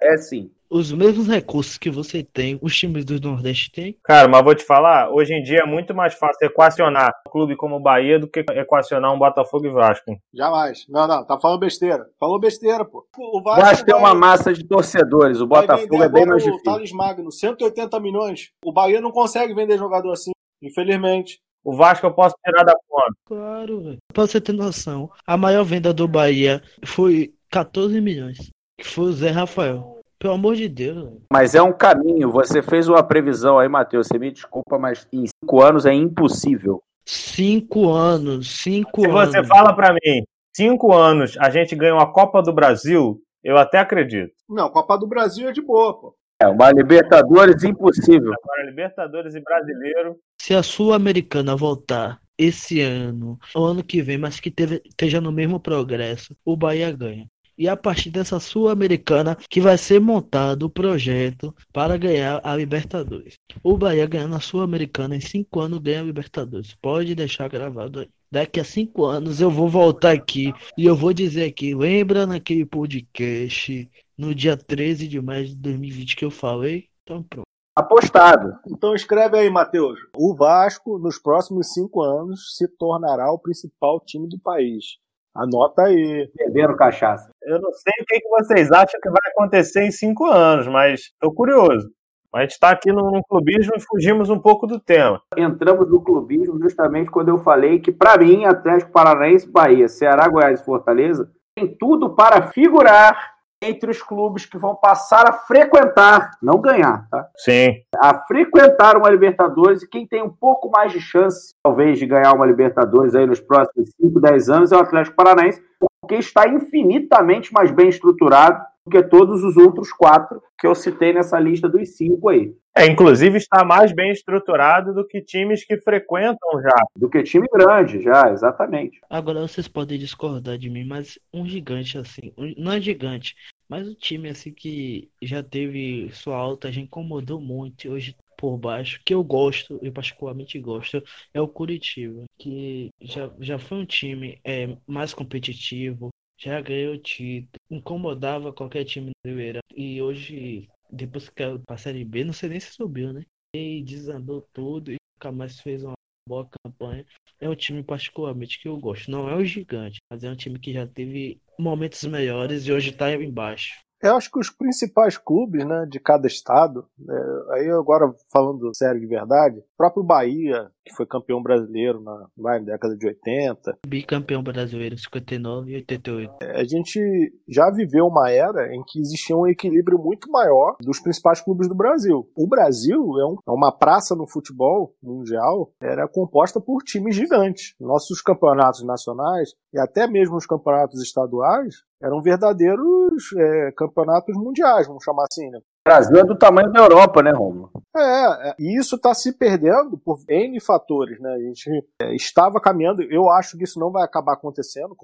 S4: é sim.
S2: Os mesmos recursos que você tem, os times do Nordeste têm.
S1: Cara, mas vou te falar, hoje em dia é muito mais fácil equacionar um clube como o Bahia do que equacionar um Botafogo e Vasco.
S3: Jamais. Não, não, tá falando besteira. Falou besteira, pô.
S4: O Vasco, Vasco tem uma massa de torcedores, o Botafogo é bem mais difícil. O
S3: Thales Magno, 180 milhões. O Bahia não consegue vender jogador assim, infelizmente.
S1: O Vasco eu posso tirar da conta.
S2: Claro, velho. Pra você ter noção, a maior venda do Bahia foi 14 milhões. Que foi o Zé Rafael. Pelo amor de Deus.
S4: Mas é um caminho. Você fez uma previsão aí, Matheus. Você me desculpa, mas em cinco anos é impossível.
S2: Cinco anos, cinco
S1: Se
S2: anos.
S1: Se você fala para mim, cinco anos a gente ganhou a Copa do Brasil, eu até acredito.
S3: Não, Copa do Brasil é de boa, pô.
S4: É, uma Libertadores impossível.
S1: Agora, Libertadores e Brasileiro.
S2: Se a Sul-Americana voltar esse ano, ou ano que vem, mas que teve, esteja no mesmo progresso, o Bahia ganha. E a partir dessa Sul-Americana que vai ser montado o projeto para ganhar a Libertadores. O Bahia ganhando a Sul-Americana em cinco anos ganha a Libertadores. Pode deixar gravado aí. Daqui a cinco anos eu vou voltar aqui e eu vou dizer aqui, lembra naquele podcast no dia 13 de maio de 2020 que eu falei? Então pronto.
S4: Apostado.
S3: Então escreve aí, Matheus. O Vasco, nos próximos cinco anos, se tornará o principal time do país. Anota aí.
S4: Beberam cachaça.
S1: Eu não sei o que, vocês acham que vai acontecer em cinco anos, mas estou curioso. A gente está aqui no, no, clubismo e fugimos um pouco do tema.
S4: Entramos no clubismo justamente quando eu falei que, para mim, Atlético Paranaense, Bahia, Ceará, Goiás e Fortaleza tem tudo para figurar entre os clubes que vão passar a frequentar, não ganhar, tá?
S1: Sim.
S4: A frequentar uma Libertadores e quem tem um pouco mais de chance, talvez, de ganhar uma Libertadores aí nos próximos 5, 10 anos é o Atlético Paranaense, porque está infinitamente mais bem estruturado do que todos os outros quatro que eu citei nessa lista dos cinco aí.
S1: É, inclusive está mais bem estruturado do que times que frequentam já.
S4: Do que time grande, já, exatamente.
S2: Agora vocês podem discordar de mim, mas um gigante assim, um, não é gigante, mas o time assim que já teve sua alta, já incomodou muito, hoje por baixo, que eu gosto, eu particularmente gosto, é o Curitiba, que já, já foi um time é, mais competitivo, já ganhou título, incomodava qualquer time brasileiro. E hoje, depois que caiu pra Série B, não sei nem se subiu, né? E desandou tudo e nunca mais fez uma boa campanha. É um time particularmente que eu gosto. Não é o gigante, mas é um time que já teve momentos melhores e hoje tá embaixo.
S3: Eu acho que os principais clubes né, de cada estado, é, aí agora falando sério de verdade, o próprio Bahia, que foi campeão brasileiro na, na década de 80.
S2: Bicampeão brasileiro, 59 e 88.
S3: É, a gente já viveu uma era em que existia um equilíbrio muito maior dos principais clubes do Brasil. O Brasil é, um, é uma praça no futebol mundial, era composta por times gigantes. Nossos campeonatos nacionais e até mesmo os campeonatos estaduais eram verdadeiros é, campeonatos mundiais, vamos chamar assim, né?
S4: O Brasil é do tamanho da Europa, né, Romulo?
S3: É, é, e isso está se perdendo por N fatores, né? A gente é, estava caminhando, eu acho que isso não vai acabar acontecendo,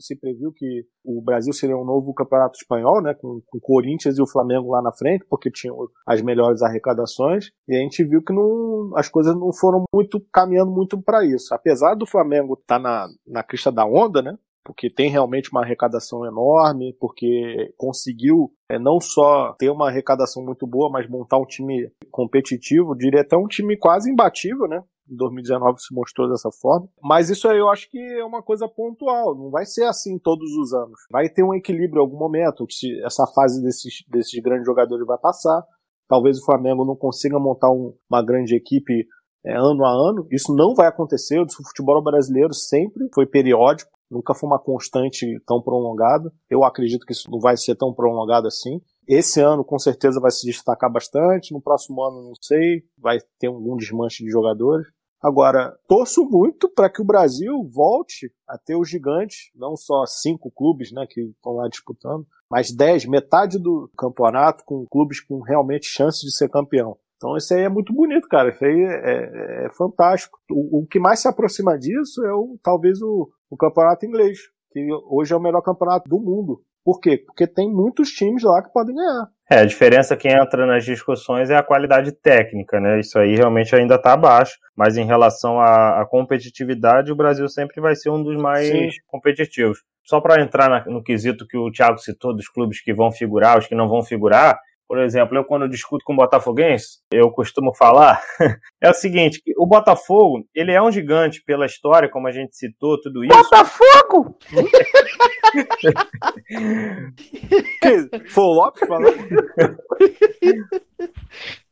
S3: se previu que o Brasil seria um novo campeonato espanhol, né? Com, com o Corinthians e o Flamengo lá na frente, porque tinham as melhores arrecadações, e a gente viu que não, as coisas não foram muito caminhando muito para isso. Apesar do Flamengo estar tá na, na crista da onda, né? Porque tem realmente uma arrecadação enorme, porque conseguiu é, não só ter uma arrecadação muito boa, mas montar um time competitivo, diria até um time quase imbatível, né? Em 2019 se mostrou dessa forma. Mas isso aí eu acho que é uma coisa pontual. Não vai ser assim todos os anos. Vai ter um equilíbrio em algum momento. Essa fase desses, desses grandes jogadores vai passar. Talvez o Flamengo não consiga montar um, uma grande equipe é, ano a ano. Isso não vai acontecer. O futebol brasileiro sempre foi periódico nunca foi uma constante tão prolongada. Eu acredito que isso não vai ser tão prolongado assim. Esse ano, com certeza, vai se destacar bastante. No próximo ano, não sei, vai ter algum desmanche de jogadores. Agora, torço muito para que o Brasil volte a ter os gigantes, não só cinco clubes né, que estão lá disputando, mas dez, metade do campeonato com clubes com realmente chance de ser campeão. Então isso aí é muito bonito, cara. Isso aí é, é, é fantástico. O, o, que mais se aproxima disso é o, talvez o, o campeonato inglês, que hoje é o melhor campeonato do mundo. Por quê? Porque tem muitos times lá que podem ganhar.
S1: É, a diferença que entra nas discussões é a qualidade técnica, né? Isso aí realmente ainda está abaixo, mas em relação à, à, competitividade, o Brasil sempre vai ser um dos mais Sim. competitivos. Só para entrar na, no quesito que o Thiago citou dos clubes que vão figurar, os que não vão figurar, por exemplo, eu quando discuto com botafoguense, eu costumo falar, [LAUGHS] é o seguinte, o Botafogo, ele é um gigante pela história, como a gente citou, tudo isso.
S4: Botafogo! [LAUGHS]
S3: Foi o Lopes falando? [LAUGHS]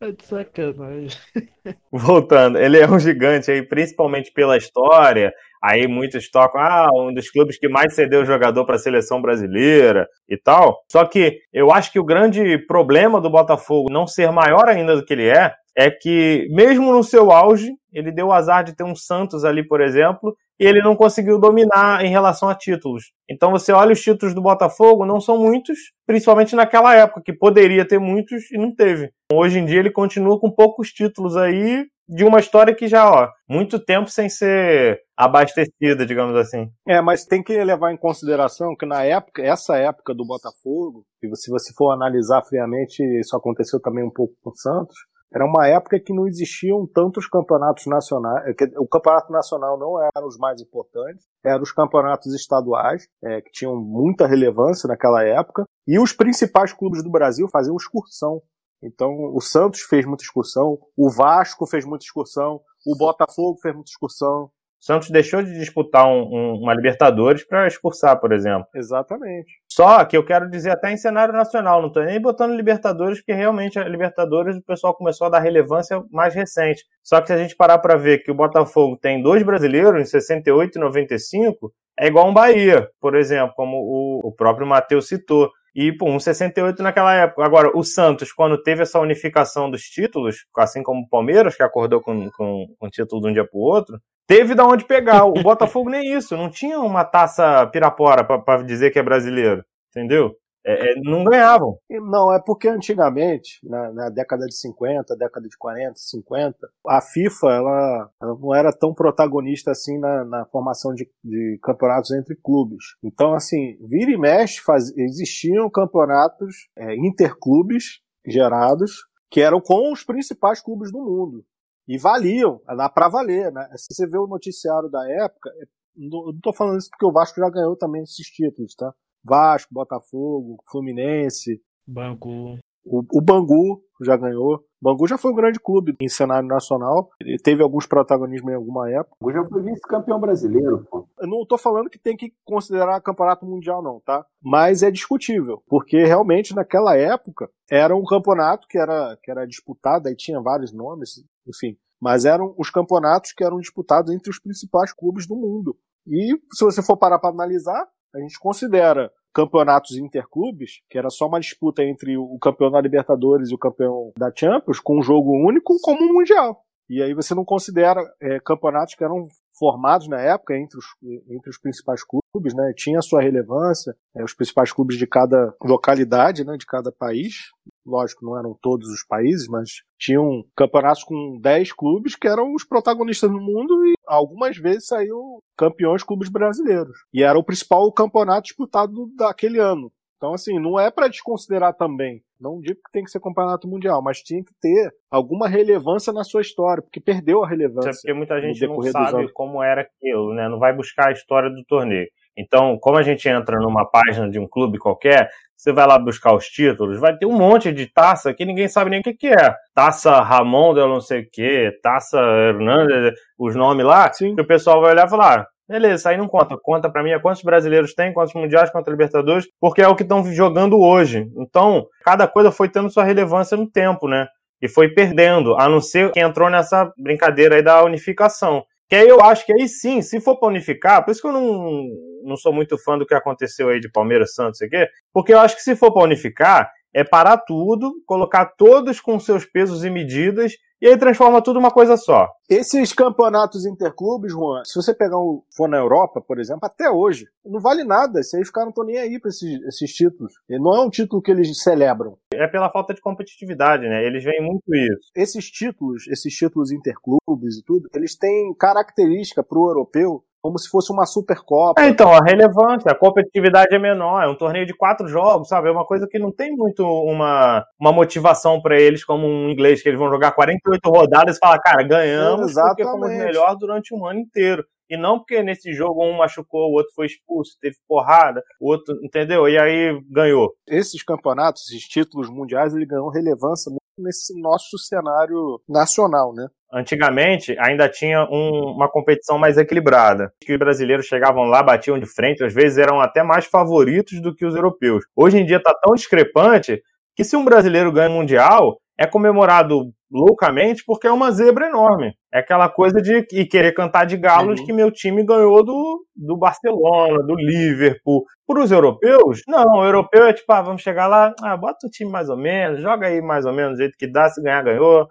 S2: Tá de sacanagem.
S1: Voltando, ele é um gigante aí, principalmente pela história. Aí muitos tocam, ah, um dos clubes que mais cedeu jogador para a seleção brasileira e tal. Só que eu acho que o grande problema do Botafogo não ser maior ainda do que ele é, é que mesmo no seu auge, ele deu o azar de ter um Santos ali, por exemplo, e ele não conseguiu dominar em relação a títulos. Então você olha os títulos do Botafogo, não são muitos, principalmente naquela época, que poderia ter muitos e não teve. Hoje em dia ele continua com poucos títulos aí, de uma história que já, ó, muito tempo sem ser abastecida, digamos assim.
S3: É, mas tem que levar em consideração que na época, essa época do Botafogo, se você for analisar friamente, isso aconteceu também um pouco com o Santos, era uma época que não existiam tantos campeonatos nacionais, é, o campeonato nacional não era os mais importantes, eram os campeonatos estaduais, é, que tinham muita relevância naquela época, e os principais clubes do Brasil faziam excursão. Então, o Santos fez muita excursão, o Vasco fez muita excursão, o Botafogo fez muita excursão,
S1: Santos deixou de disputar um, um, uma Libertadores para expulsar, por exemplo.
S3: Exatamente.
S1: Só que eu quero dizer até em cenário nacional, não estou nem botando Libertadores, porque realmente a Libertadores o pessoal começou a dar relevância mais recente. Só que se a gente parar para ver que o Botafogo tem dois brasileiros em 68 e 95, é igual um Bahia, por exemplo, como o, o próprio Matheus citou. E, pô, um 68 naquela época. Agora, o Santos, quando teve essa unificação dos títulos, assim como o Palmeiras, que acordou com, com, com o título de um dia para o outro, teve da onde pegar. O Botafogo nem isso, não tinha uma taça pirapora para dizer que é brasileiro, entendeu? É, é, não ganhavam.
S3: Não, é porque antigamente, na, na, década de 50, década de 40, 50, a FIFA ela, ela não era tão protagonista assim na, na formação de, de, campeonatos entre clubes. Então, assim, vira e mexe, faz, existiam campeonatos é, interclubes gerados que eram com os principais clubes do mundo. E valiam, pra valer, né? Se você vê o noticiário da época, é, não, tô falando isso porque o Vasco já ganhou também esses títulos, tá? Vasco, Botafogo, Fluminense.
S2: Bangu.
S3: O, o Bangu já ganhou. O Bangu já foi um grande clube em cenário nacional. Ele teve alguns protagonismos em alguma época.
S4: O já foi vice-campeão brasileiro, pô.
S3: Eu não tô falando que tem que considerar campeonato mundial, não, tá? Mas é discutível. Porque realmente naquela época era um campeonato que era, que era disputado, aí tinha vários nomes, enfim. Mas eram os campeonatos que eram disputados entre os principais clubes do mundo. E se você for parar para analisar, a gente considera campeonatos interclubes, que era só uma disputa entre o campeão da Libertadores e o campeão da Champions, com um jogo único, como um mundial. E aí você não considera é, campeonatos que eram formados na época entre os, entre os principais clubes, né? Tinha sua relevância, é, os principais clubes de cada localidade, né? De cada país. Lógico, não eram todos os países, mas tinham campeonatos com 10 clubes que eram os protagonistas do mundo e algumas vezes saíram campeões clubes brasileiros. E era o principal campeonato disputado daquele ano. Então, assim, não é para desconsiderar também. Não digo que tem que ser campeonato mundial, mas tinha que ter alguma relevância na sua história, porque perdeu a relevância.
S1: É porque muita gente não sabe como era aquilo, né? Não vai buscar a história do torneio. Então, como a gente entra numa página de um clube qualquer, você vai lá buscar os títulos, vai ter um monte de taça que ninguém sabe nem o que, que é. Taça Ramon de não sei o que, taça Hernandes, os nomes lá, Sim. que o pessoal vai olhar e falar, ah, beleza, isso aí não conta. Conta para mim é quantos brasileiros tem, quantos mundiais, quantos Libertadores, porque é o que estão jogando hoje. Então, cada coisa foi tendo sua relevância no tempo, né? E foi perdendo, a não ser que entrou nessa brincadeira aí da unificação. Que aí eu acho que aí sim, se for para unificar, por isso que eu não, não sou muito fã do que aconteceu aí de Palmeiras Santos aqui, porque eu acho que se for para unificar, é parar tudo, colocar todos com seus pesos e medidas e aí transforma tudo uma coisa só.
S3: Esses campeonatos interclubes, Juan, se você pegar um, for na Europa, por exemplo, até hoje, não vale nada. Isso aí os caras não estão nem aí para esses, esses títulos. E não é um título que eles celebram.
S1: É pela falta de competitividade, né? Eles veem muito isso.
S3: Esses títulos, esses títulos interclubes e tudo, eles têm característica para o europeu como se fosse uma Supercopa.
S1: É, então, a relevância, a competitividade é menor, é um torneio de quatro jogos, sabe? É uma coisa que não tem muito uma, uma motivação para eles, como um inglês, que eles vão jogar 48 rodadas e falar, cara, ganhamos Exatamente. porque fomos melhor durante um ano inteiro. E não porque nesse jogo um machucou, o outro foi expulso, teve porrada, o outro, entendeu? E aí ganhou.
S3: Esses campeonatos, esses títulos mundiais, ele ganhou relevância nesse nosso cenário nacional, né?
S1: Antigamente ainda tinha um, uma competição mais equilibrada. Que os brasileiros chegavam lá, batiam de frente, às vezes eram até mais favoritos do que os europeus. Hoje em dia está tão discrepante que se um brasileiro ganha mundial, é comemorado loucamente porque é uma zebra enorme. É aquela coisa de querer cantar de galo uhum. de que meu time ganhou do, do Barcelona, do Liverpool. Para os europeus, não, o europeu é tipo, ah, vamos chegar lá, ah, bota o time mais ou menos, joga aí mais ou menos do jeito que dá, se ganhar, ganhou.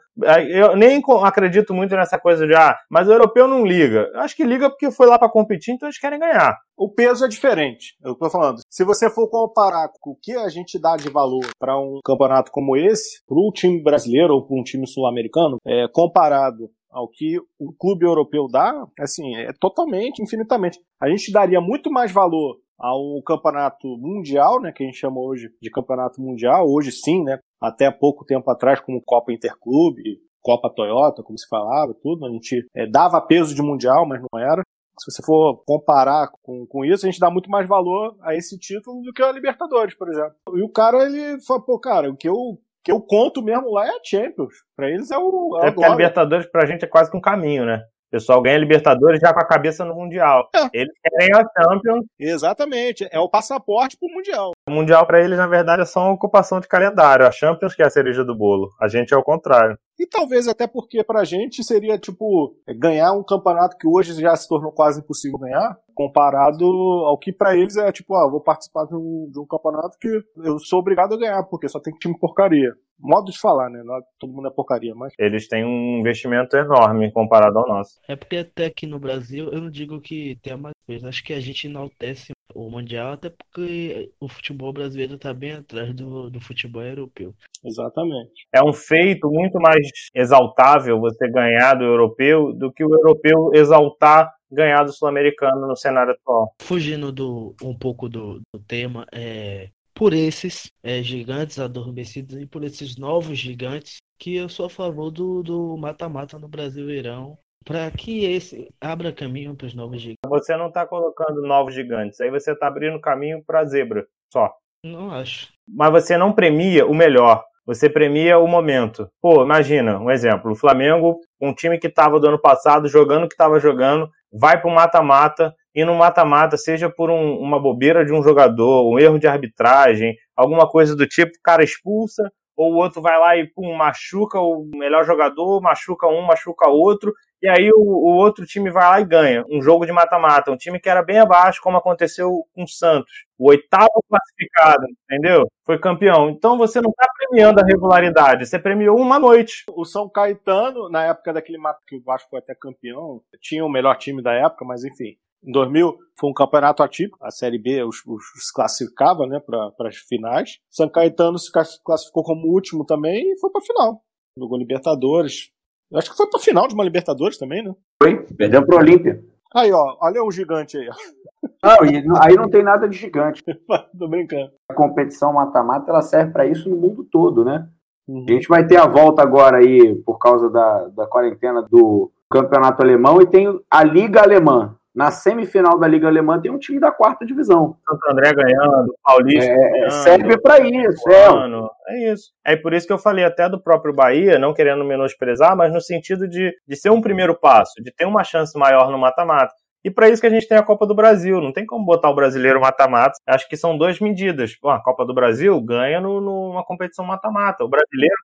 S1: Eu nem acredito muito nessa coisa de, ah, mas o europeu não liga. Acho que liga porque foi lá para competir, então eles querem ganhar.
S3: O peso é diferente, eu tô falando. Se você for comparar com o que a gente dá de valor para um campeonato como esse, para um time brasileiro ou para um time sul-americano, é, comparado ao que o clube europeu dá, assim, é totalmente, infinitamente. A gente daria muito mais valor ao campeonato mundial, né, que a gente chama hoje de campeonato mundial, hoje sim, né, até pouco tempo atrás como Copa Interclube, Copa Toyota, como se falava, tudo, a gente é, dava peso de mundial, mas não era. Se você for comparar com, com isso, a gente dá muito mais valor a esse título do que a Libertadores, por exemplo. E o cara, ele fala, pô, cara, o que eu que eu conto mesmo lá é a Champions. Pra eles é o.
S1: É, é porque a Libertadores pra gente é quase que um caminho, né? O pessoal ganha Libertadores já com a cabeça no Mundial. É. Eles querem a Champions.
S3: Exatamente. É o passaporte pro Mundial.
S1: O Mundial para eles, na verdade, é só uma ocupação de calendário. A Champions que é a cereja do bolo. A gente é o contrário.
S3: E talvez até porque pra gente seria, tipo, ganhar um campeonato que hoje já se tornou quase impossível ganhar, comparado ao que para eles é, tipo, ah, vou participar de um, de um campeonato que eu sou obrigado a ganhar, porque só tem time porcaria. Modo de falar, né? Não, é todo mundo é porcaria, mas.
S1: Eles têm um investimento enorme comparado ao nosso.
S2: É porque até aqui no Brasil, eu não digo que tem mais coisa, acho que a gente enaltece o Mundial, até porque o futebol brasileiro está bem atrás do, do futebol europeu.
S3: Exatamente.
S1: É um feito muito mais exaltável você ganhar do europeu do que o europeu exaltar ganhar do sul-americano no cenário atual.
S2: Fugindo do, um pouco do, do tema, é, por esses é, gigantes adormecidos e por esses novos gigantes que eu sou a favor do mata-mata no Brasileirão para que esse abra caminho para os novos gigantes.
S1: Você não está colocando novos gigantes, aí você está abrindo caminho para zebra só.
S2: Não acho.
S1: Mas você não premia o melhor. Você premia o momento. Pô, imagina, um exemplo. O Flamengo, um time que estava do ano passado, jogando o que estava jogando, vai para o mata-mata, e no mata-mata, seja por um, uma bobeira de um jogador, um erro de arbitragem, alguma coisa do tipo, o cara expulsa, ou o outro vai lá e pum, machuca o melhor jogador, machuca um, machuca outro, e aí o, o outro time vai lá e ganha. Um jogo de mata-mata. Um time que era bem abaixo, como aconteceu com o Santos. O oitavo classificado, entendeu? Foi campeão. Então você não está premiando a regularidade, você premiou uma noite.
S3: O São Caetano, na época daquele mata que o Vasco foi até campeão, tinha o melhor time da época, mas enfim. Em 2000 foi um campeonato atípico, a Série B os, os, os classificava né, para as finais. São Caetano se classificou como último também e foi para a final. Jogou Libertadores, eu acho que foi pra final de uma Libertadores também, né?
S4: Foi, perdeu pro Olímpia.
S3: Aí, ó, olha o gigante aí. [LAUGHS]
S4: Não, aí não tem nada de gigante. [LAUGHS]
S3: Tô brincando.
S4: A competição mata-mata, ela serve para isso no mundo todo, né? Uhum. A gente vai ter a volta agora aí, por causa da, da quarentena do campeonato alemão, e tem a Liga Alemã na semifinal da Liga Alemã tem um time da quarta divisão.
S1: Santo André ganhando, Paulista é, ganhando,
S4: serve para isso,
S1: é. é isso. É por isso que eu falei até do próprio Bahia, não querendo menosprezar, mas no sentido de, de ser um primeiro passo, de ter uma chance maior no mata-mata. E para isso que a gente tem a Copa do Brasil. Não tem como botar o brasileiro mata-mata. Acho que são duas medidas. Pô, a Copa do Brasil ganha no, numa competição mata-mata. O brasileiro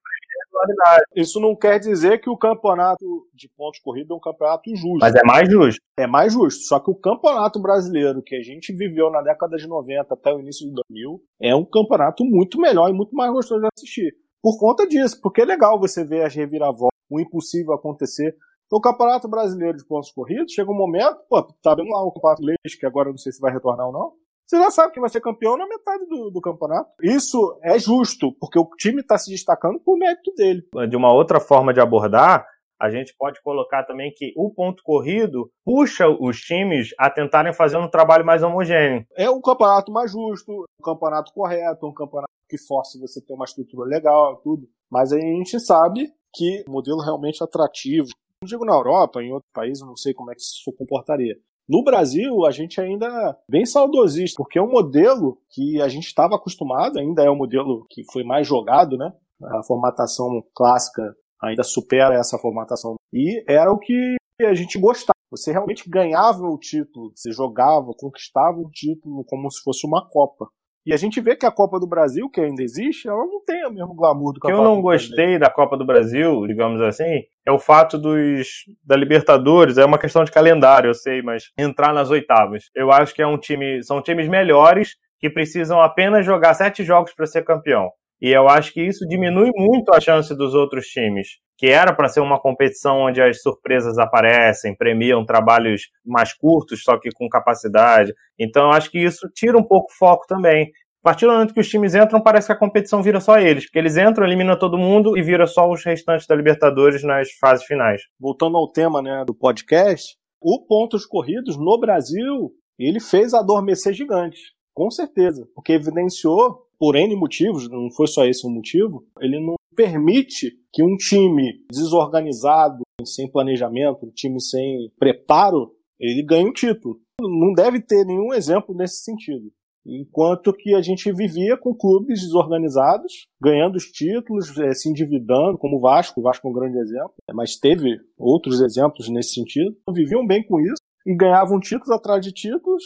S3: isso não quer dizer que o campeonato de pontos corridos é um campeonato justo.
S1: Mas é mais justo.
S3: É mais justo. Só que o campeonato brasileiro que a gente viveu na década de 90 até o início de 2000 é um campeonato muito melhor e muito mais gostoso de assistir. Por conta disso, porque é legal você ver as reviravoltas, o impossível acontecer. Então, o Campeonato Brasileiro de Pontos Corridos, chega um momento, pô, tá vendo lá o Campeonato Leite, que agora eu não sei se vai retornar ou não você já sabe que vai ser campeão na metade do, do campeonato. Isso é justo, porque o time está se destacando por mérito dele.
S1: De uma outra forma de abordar, a gente pode colocar também que o ponto corrido puxa os times a tentarem fazer um trabalho mais homogêneo.
S3: É um campeonato mais justo, um campeonato correto, um campeonato que force você ter uma estrutura legal, tudo. Mas aí a gente sabe que o modelo realmente atrativo. Não digo na Europa, em outro país, eu não sei como é que isso se comportaria. No Brasil, a gente ainda é bem saudosista, porque é um modelo que a gente estava acostumado, ainda é o um modelo que foi mais jogado, né? A formatação clássica ainda supera essa formatação. E era o que a gente gostava. Você realmente ganhava o título, você jogava, conquistava o título como se fosse uma Copa. E a gente vê que a Copa do Brasil, que ainda existe, ela não tem o mesmo glamour do
S1: que a Copa eu não gostei da Copa do Brasil, digamos assim, é o fato dos da Libertadores, é uma questão de calendário, eu sei, mas entrar nas oitavas. Eu acho que é um time, são times melhores que precisam apenas jogar sete jogos para ser campeão. E eu acho que isso diminui muito a chance dos outros times, que era para ser uma competição onde as surpresas aparecem, premiam trabalhos mais curtos, só que com capacidade. Então eu acho que isso tira um pouco o foco também. A partir do momento que os times entram, parece que a competição vira só eles, porque eles entram, eliminam todo mundo e vira só os restantes da Libertadores nas fases finais.
S3: Voltando ao tema né, do podcast, o pontos corridos no Brasil, ele fez adormecer gigantes, com certeza, porque evidenciou por N motivos, não foi só esse o motivo, ele não permite que um time desorganizado, sem planejamento, um time sem preparo, ele ganhe um título. Não deve ter nenhum exemplo nesse sentido. Enquanto que a gente vivia com clubes desorganizados, ganhando os títulos, é, se endividando, como o Vasco, o Vasco é um grande exemplo, mas teve outros exemplos nesse sentido. Viviam bem com isso e ganhavam títulos atrás de títulos,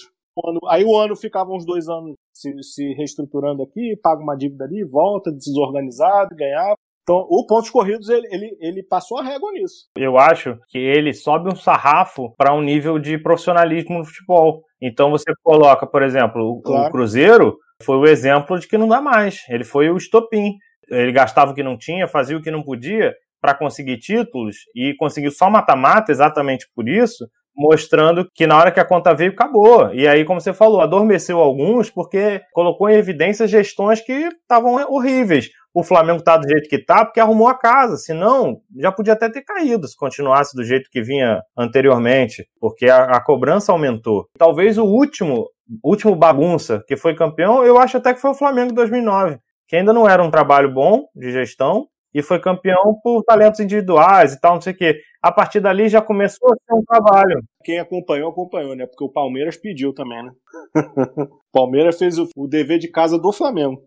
S3: aí o ano ficava uns dois anos se, se reestruturando aqui, paga uma dívida ali, volta desorganizado, ganhava. Então, o pontos corridos, ele, ele, ele passou a régua nisso.
S1: Eu acho que ele sobe um sarrafo para um nível de profissionalismo no futebol. Então, você coloca, por exemplo, claro. o Cruzeiro foi o exemplo de que não dá mais. Ele foi o estopim. Ele gastava o que não tinha, fazia o que não podia para conseguir títulos e conseguiu só mata-mata exatamente por isso, mostrando que na hora que a conta veio, acabou. E aí, como você falou, adormeceu alguns porque colocou em evidência gestões que estavam horríveis. O Flamengo está do jeito que está porque arrumou a casa, senão já podia até ter caído se continuasse do jeito que vinha anteriormente, porque a, a cobrança aumentou. Talvez o último, último bagunça que foi campeão, eu acho até que foi o Flamengo 2009, que ainda não era um trabalho bom de gestão, e foi campeão por talentos individuais e tal, não sei o quê. A partir dali já começou a ser um trabalho.
S3: Quem acompanhou, acompanhou, né? Porque o Palmeiras pediu também, né? [LAUGHS] Palmeiras fez o, o dever de casa do Flamengo.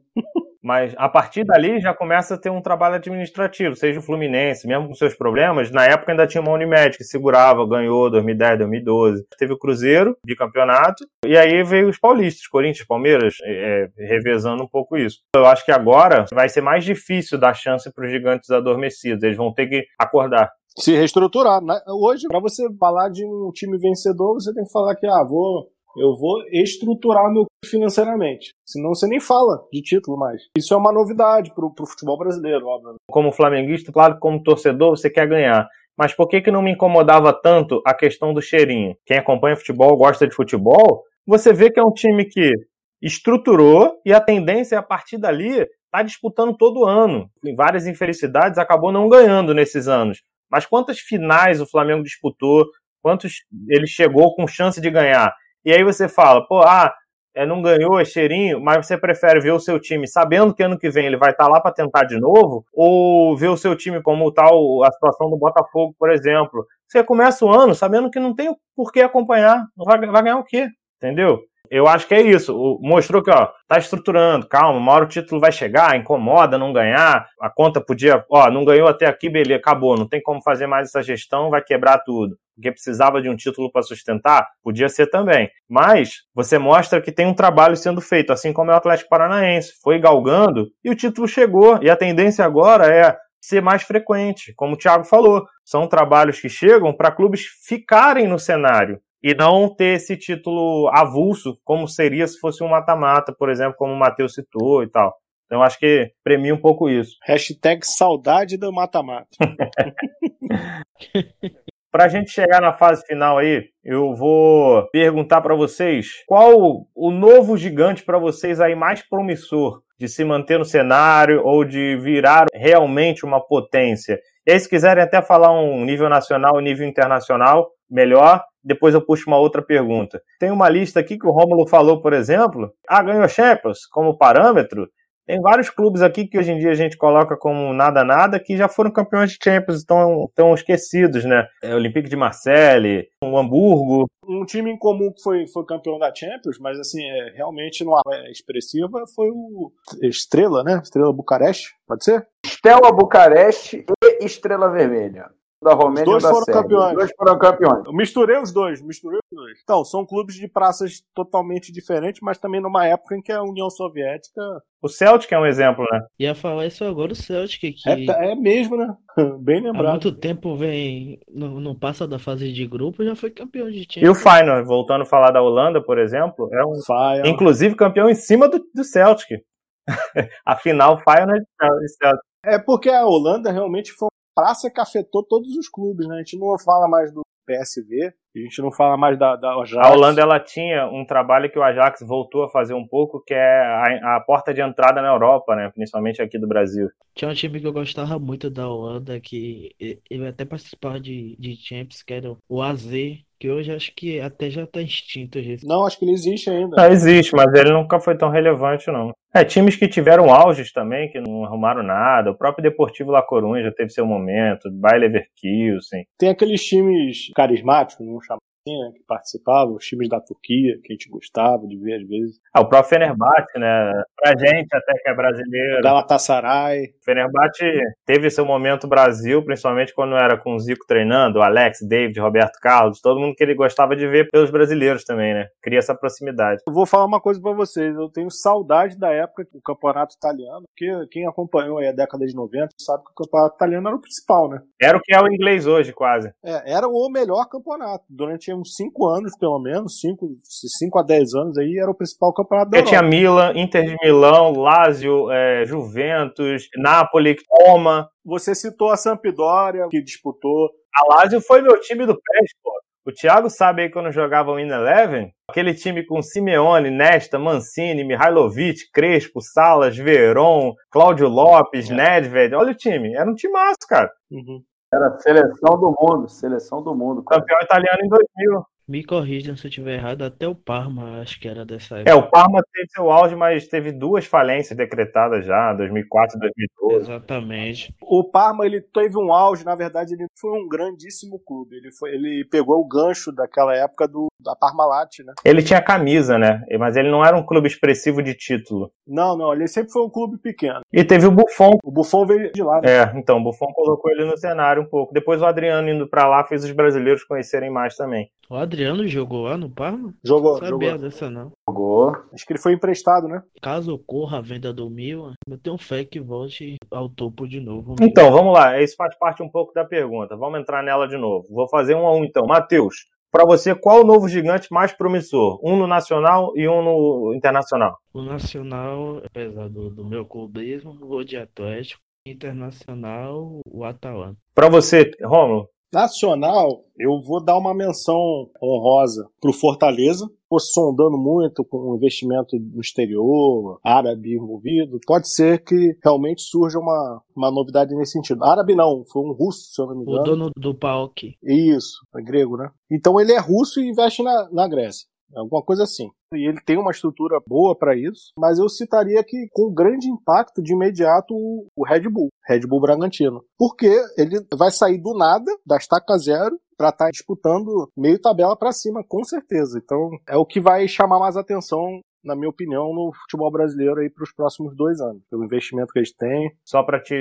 S1: Mas a partir dali já começa a ter um trabalho administrativo, seja o Fluminense, mesmo com seus problemas. Na época ainda tinha uma Unimed que segurava, ganhou 2010, 2012. Teve o Cruzeiro de campeonato, e aí veio os paulistas, Corinthians, Palmeiras, é, revezando um pouco isso. Eu acho que agora vai ser mais difícil dar chance para os gigantes adormecidos. Eles vão ter que acordar
S3: se reestruturar. Né? Hoje, para você falar de um time vencedor, você tem que falar que, ah, vou eu vou estruturar meu financeiramente. Senão você nem fala de título mais. Isso é uma novidade pro, pro futebol brasileiro.
S1: Como flamenguista, claro, como torcedor, você quer ganhar. Mas por que, que não me incomodava tanto a questão do cheirinho? Quem acompanha futebol, gosta de futebol, você vê que é um time que estruturou e a tendência é a partir dali tá disputando todo ano. Em várias infelicidades, acabou não ganhando nesses anos. Mas quantas finais o Flamengo disputou? Quantos ele chegou com chance de ganhar? E aí você fala, pô, ah, é, não ganhou, é cheirinho, mas você prefere ver o seu time sabendo que ano que vem ele vai estar tá lá para tentar de novo, ou ver o seu time como tal a situação do Botafogo, por exemplo. Você começa o ano sabendo que não tem por que acompanhar, vai, vai ganhar o quê? Entendeu? Eu acho que é isso. Mostrou que, ó, tá estruturando, calma, uma hora o título vai chegar, incomoda não ganhar, a conta podia, ó, não ganhou até aqui, beleza, acabou, não tem como fazer mais essa gestão, vai quebrar tudo. Porque precisava de um título para sustentar, podia ser também. Mas você mostra que tem um trabalho sendo feito, assim como é o Atlético Paranaense. Foi galgando e o título chegou. E a tendência agora é ser mais frequente, como o Thiago falou. São trabalhos que chegam para clubes ficarem no cenário e não ter esse título avulso, como seria se fosse um mata-mata, por exemplo, como o Matheus citou e tal. Então acho que premia um pouco isso.
S3: Hashtag saudade do mata-mata. [LAUGHS] [LAUGHS]
S1: Para a gente chegar na fase final aí, eu vou perguntar para vocês qual o novo gigante para vocês aí mais promissor de se manter no cenário ou de virar realmente uma potência. E aí, se quiserem até falar um nível nacional, um nível internacional, melhor. Depois eu puxo uma outra pergunta. Tem uma lista aqui que o Rômulo falou, por exemplo. Ah, ganhou Champions como parâmetro. Tem vários clubes aqui que hoje em dia a gente coloca como nada nada que já foram campeões de Champions, estão, estão esquecidos, né? É, Olympique de Marseille, o Hamburgo.
S3: Um time em comum que foi, foi campeão da Champions, mas assim, é, realmente não é expressiva, foi o Estrela, né? Estrela Bucareste, pode ser?
S4: Stella Bucareste e Estrela Vermelha da Romênia
S3: Os dois
S4: e da
S3: foram
S4: Sérvia.
S3: campeões.
S4: Os dois foram campeões.
S3: Eu misturei os dois, misturei os dois. Então, são clubes de praças totalmente diferentes, mas também numa época em que a União Soviética
S1: O Celtic é um exemplo, né?
S2: Ia falar isso agora o Celtic, que
S3: é, é mesmo, né? [LAUGHS] Bem
S2: há
S3: lembrado.
S2: muito tempo vem, não, não passa da fase de grupo, já foi campeão de
S1: E o. Feyenoord, voltando a falar da Holanda, por exemplo, é um
S3: Faia.
S1: inclusive campeão em cima do, do Celtic. [LAUGHS] a final Feyenoord e Celtic.
S3: É porque a Holanda realmente foi praça que afetou todos os clubes, né? A gente não fala mais do PSV, a gente não fala mais da, da Ajax.
S1: A Holanda ela tinha um trabalho que o Ajax voltou a fazer um pouco, que é a, a porta de entrada na Europa, né? Principalmente aqui do Brasil.
S2: Tinha um time que eu gostava muito da Holanda, que ele até participava de, de Champions, que era o AZ, que hoje acho que até já tá extinto. já.
S3: Não, acho que ele existe ainda.
S1: Não, existe, mas ele nunca foi tão relevante, não. É, times que tiveram auges também, que não arrumaram nada. O próprio Deportivo La Coruña teve seu momento, Bayer Leverkusen.
S3: Tem aqueles times carismáticos, vamos chamar né? Que participavam, os times da Turquia, que a gente gostava de ver às vezes.
S1: Ah, o próprio Fenerbahçe, né? Pra gente até que é brasileiro.
S3: Galatasaray.
S1: Fenerbahçe teve seu momento Brasil, principalmente quando era com o Zico treinando, o Alex, David, Roberto Carlos, todo mundo que ele gostava de ver pelos brasileiros também, né? Cria essa proximidade.
S3: Eu vou falar uma coisa pra vocês, eu tenho saudade da época do campeonato italiano, porque quem acompanhou aí a década de 90 sabe que o campeonato italiano era o principal, né?
S1: Era o que é o inglês hoje, quase.
S3: É, era o melhor campeonato. Durante uns 5 anos, pelo menos, 5 a 10 anos aí, era o principal campeonato da
S1: Porque tinha
S3: Europa.
S1: Milan, Inter de Milão, Lazio, é, Juventus, Napoli, Roma.
S3: Você citou a Sampdoria, que disputou.
S1: A Lazio foi meu time do PES, pô. O Thiago sabe aí quando jogava o In Eleven, aquele time com Simeone, Nesta, Mancini, Mihailovic, Crespo, Salas, Veron, Cláudio Lopes,
S3: É.
S1: Nedved. Olha o time. Era um timaço, cara.
S3: Uhum.
S4: Era a seleção do mundo. Seleção do mundo. cara.
S1: Campeão italiano em 2000.
S2: Me corrijam se eu estiver errado, até o Parma acho que era dessa época.
S1: É, o Parma teve seu auge, mas teve duas falências decretadas já, 2004 e 2012.
S2: Exatamente.
S3: O Parma ele teve um auge, na verdade ele foi um grandíssimo clube. Ele, foi, ele pegou o gancho daquela época do, da Parmalat, né?
S1: Ele tinha camisa, né? Mas ele não era um clube expressivo de título.
S3: Não, não, ele sempre foi um clube pequeno.
S1: E teve o Buffon.
S3: O Buffon veio de lá, né?
S1: É, então, o Buffon colocou ele no cenário um pouco. Depois o Adriano indo pra lá fez os brasileiros conhecerem mais também.
S2: O Adriano jogou lá no Parma?
S3: Jogou,
S2: Não
S3: jogou.
S2: sabia dessa não.
S4: Jogou.
S3: Acho que ele foi emprestado, né?
S2: Caso ocorra a venda do Milan, eu tenho fé que volte ao topo de novo.
S1: Então, vamos lá. Isso faz parte um pouco da pergunta. Vamos entrar nela de novo. Vou fazer um a um então. Matheus, pra você, qual o novo gigante mais promissor? Um no nacional e um no internacional?
S2: O Nacional, apesar do, do meu clubismo, vou de Atlético. Internacional, o Atalanta.
S1: Pra você, Romulo?
S3: Nacional, eu vou dar uma menção honrosa pro Fortaleza. Pô, sondando muito com o investimento no exterior, árabe envolvido. Pode ser que realmente surja uma, uma novidade nesse sentido. Árabe não, foi um russo, se eu não me
S2: O
S3: engano.
S2: dono do PAOK.
S3: Isso, é grego, né? Então ele é russo e investe na, na Grécia. Alguma coisa assim. E ele tem uma estrutura boa para isso, mas eu citaria que com grande impacto de imediato o, o Red Bull, Red Bull Bragantino. Porque ele vai sair do nada, da estaca zero, para estar disputando meio tabela para cima, com certeza. Então é o que vai chamar mais atenção, na minha opinião, no futebol brasileiro aí para os próximos dois anos. Pelo investimento que eles têm.
S1: Só pra te,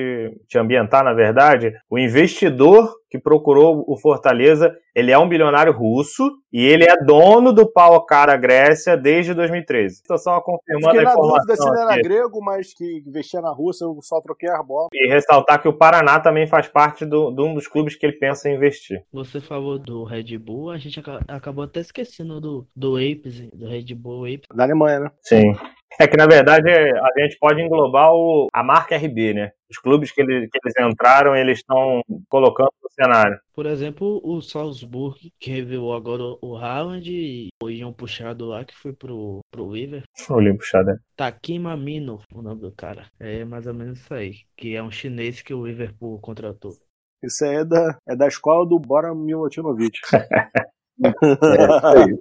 S1: te ambientar, na verdade, o investidor que procurou o Fortaleza, ele é um bilionário russo e ele é dono do Pau Cara Grécia desde 2013. Estou só confirmando a
S3: na dúvida se
S1: informação
S3: ele era grego, mas que investia na Rússia, eu só troquei as bolas.
S1: E ressaltar que o Paraná também faz parte do, de um dos clubes que ele pensa em investir.
S2: Você falou do Red Bull, a gente aca- acabou até esquecendo do, do Apes, do Red Bull Apes.
S3: Da Alemanha, né?
S1: Sim. É que, na verdade, a gente pode englobar o, a marca RB, né? Os clubes que, ele- que eles entraram, eles estão colocando no cenário.
S2: Por exemplo, o Salzburg, que revelou agora o Haaland e foi um puxado lá que foi pro, pro Liverpool.
S1: O limpo Xadé.
S2: Takima Mino, o nome do cara. É mais ou menos isso aí. Que é um chinês que o Liverpool contratou.
S3: Isso aí é da, é da escola do Bora Milutinovic. [LAUGHS]
S4: É, aí.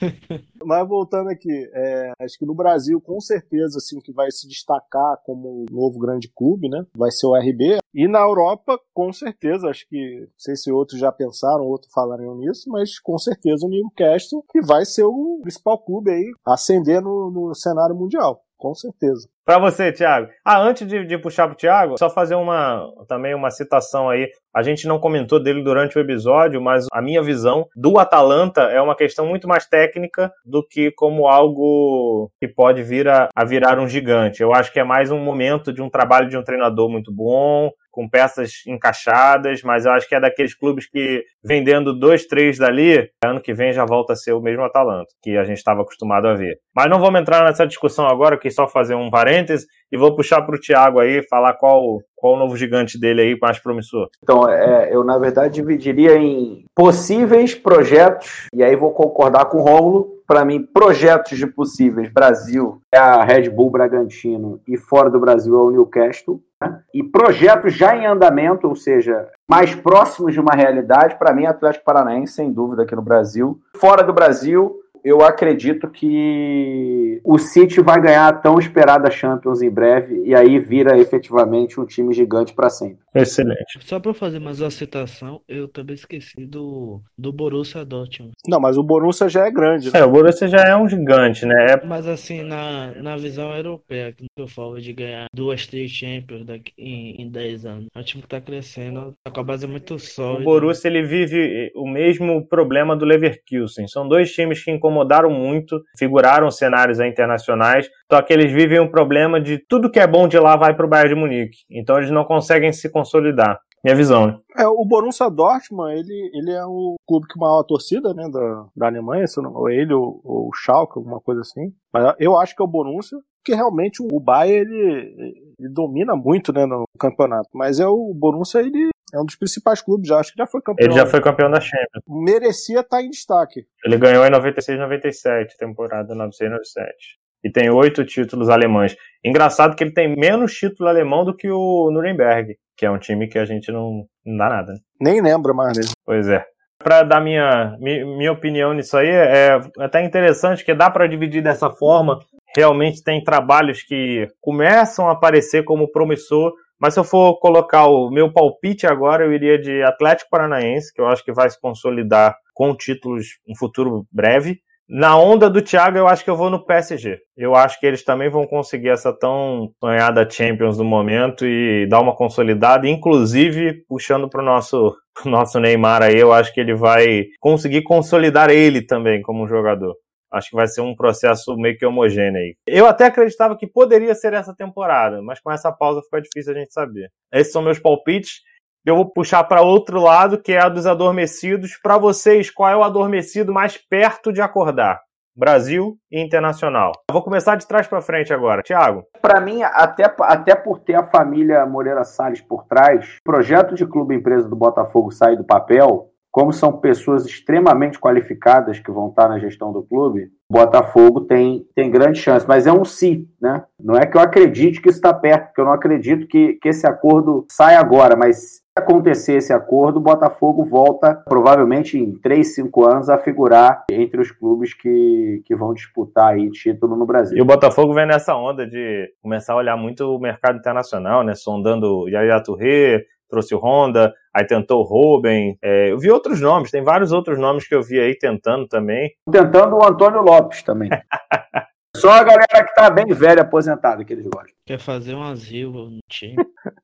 S4: [LAUGHS]
S3: mas voltando aqui, é, acho que no Brasil, com certeza, assim, o que vai se destacar como um novo grande clube, né? Vai ser o RB. E na Europa, com certeza, acho que, não sei se outros já pensaram, outros falariam nisso, mas com certeza o Newcastle, que vai ser o principal clube aí, ascender no, no cenário mundial com certeza.
S1: Para você, Thiago. Ah, antes de, de puxar pro Thiago, só fazer uma também uma citação aí. A gente não comentou dele durante o episódio, mas a minha visão do Atalanta é uma questão muito mais técnica do que como algo que pode vir a, a virar um gigante. Eu acho que é mais um momento de um trabalho de um treinador muito bom, com peças encaixadas, mas eu acho que é daqueles clubes que vendendo dois, três dali, ano que vem já volta a ser o mesmo Atalanta, que a gente estava acostumado a ver. Mas não vamos entrar nessa discussão agora, que só fazer um parêntese e vou puxar para o Thiago aí, falar qual, qual o novo gigante dele aí mais promissor.
S4: Então, é, eu na verdade dividiria em possíveis projetos, e aí vou concordar com o Rômulo, para mim, projetos de possíveis Brasil é a Red Bull Bragantino e fora do Brasil é o Newcastle. Né? E projetos já em andamento, ou seja, mais próximos de uma realidade, para mim, Atlético Paranaense, sem dúvida, aqui no Brasil. Fora do Brasil, eu acredito que o City vai ganhar a tão esperada Champions em breve e aí vira efetivamente um time gigante para sempre.
S1: Excelente.
S2: Só para fazer mais uma citação, eu também esqueci do, do Borussia Dortmund.
S3: Não, mas o Borussia já é grande.
S1: Né? É, o Borussia já é um gigante, né? É...
S2: Mas assim, na, na visão europeia, que eu falo de ganhar duas, três Champions daqui, em, em 10 anos. É um time que tá crescendo, tá com a base muito sólida.
S1: O Borussia, ele vive o mesmo problema do Leverkusen. São dois times que incomodaram muito, figuraram cenários internacionais, só que eles vivem um problema de tudo que é bom de lá vai para o Bayern de Munique. Então eles não conseguem se consolidar. Minha visão, né?
S3: É, o Borussia Dortmund, ele, ele é o clube que maior torcida, né, da, da Alemanha, se não, ou ele ou, ou o Schalke, alguma coisa assim. Mas eu acho que é o Borussia, porque realmente o Bayern, ele, ele domina muito, né, no campeonato. Mas é o Borussia, ele é um dos principais clubes, já acho que já foi campeão.
S1: Ele já foi campeão da Champions.
S3: Merecia estar tá em destaque.
S1: Ele ganhou em 96, 97, temporada 96, 97. E tem oito títulos alemães. Engraçado que ele tem menos título alemão do que o Nuremberg, que é um time que a gente não, não dá nada. Né?
S3: Nem lembra mais dele.
S1: Pois é. Para dar minha, minha opinião nisso aí, é até interessante que dá para dividir dessa forma. Realmente tem trabalhos que começam a aparecer como promissor, mas se eu for colocar o meu palpite agora, eu iria de Atlético Paranaense, que eu acho que vai se consolidar com títulos em futuro breve. Na onda do Thiago, eu acho que eu vou no PSG. Eu acho que eles também vão conseguir essa tão sonhada Champions no momento e dar uma consolidada, inclusive puxando para o nosso, [LAUGHS] nosso Neymar aí, eu acho que ele vai conseguir consolidar ele também como jogador. Acho que vai ser um processo meio que homogêneo aí. Eu até acreditava que poderia ser essa temporada, mas com essa pausa fica difícil a gente saber. Esses são meus palpites. Eu vou puxar para outro lado, que é a dos adormecidos. Para vocês, qual é o adormecido mais perto de acordar? Brasil e internacional. Vou começar de trás para frente agora. Tiago.
S4: Para mim, até, até por ter a família Moreira Salles por trás, projeto de clube empresa do Botafogo sair do papel, como são pessoas extremamente qualificadas que vão estar na gestão do clube, Botafogo tem, tem grande chance. Mas é um si, né? Não é que eu acredite que isso está perto, porque eu não acredito que, que esse acordo saia agora, mas se acontecer esse acordo, o Botafogo volta, provavelmente em 3, 5 anos, a figurar entre os clubes que, que vão disputar aí título no Brasil.
S1: E o Botafogo vem nessa onda de começar a olhar muito o mercado internacional, né? Sondando Yaya Touré, trouxe o Honda, aí tentou o Ruben. É, eu vi outros nomes, tem vários outros nomes que eu vi aí tentando também.
S4: Tentando o Antônio Lopes também. [LAUGHS] Só a galera que tá bem velha, aposentada, que eles gostam.
S2: Quer fazer um asilo no time.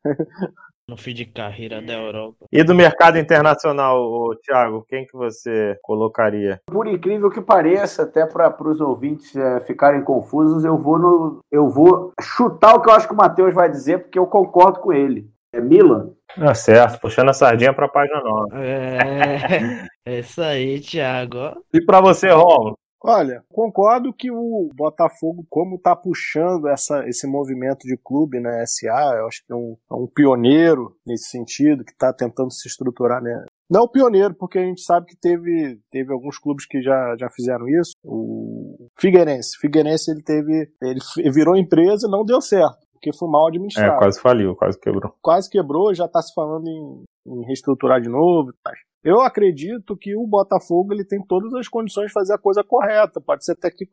S2: [LAUGHS] no fim de carreira da Europa.
S1: E do mercado internacional, Thiago, quem que você colocaria?
S4: Por incrível que pareça, até para os ouvintes é, ficarem confusos, eu vou no, eu vou chutar o que eu acho que o Matheus vai dizer, porque eu concordo com ele. É Milan.
S1: Ah, certo, puxando a sardinha para a página nova.
S2: É, é isso aí, Thiago.
S1: E para você, Romulo?
S3: Olha, concordo que o Botafogo, como está puxando essa, esse movimento de clube na né, SA, eu acho que é um, é um pioneiro nesse sentido, que está tentando se estruturar, né? Não o pioneiro, porque a gente sabe que teve, teve alguns clubes que já, já fizeram isso. O Figueirense. Figueirense ele teve. Ele virou empresa e não deu certo porque foi mal administrado.
S1: É, quase faliu, quase quebrou.
S3: Quase quebrou, já está se falando em, em, reestruturar de novo. Eu acredito que o Botafogo ele tem todas as condições de fazer a coisa correta. Pode ser até que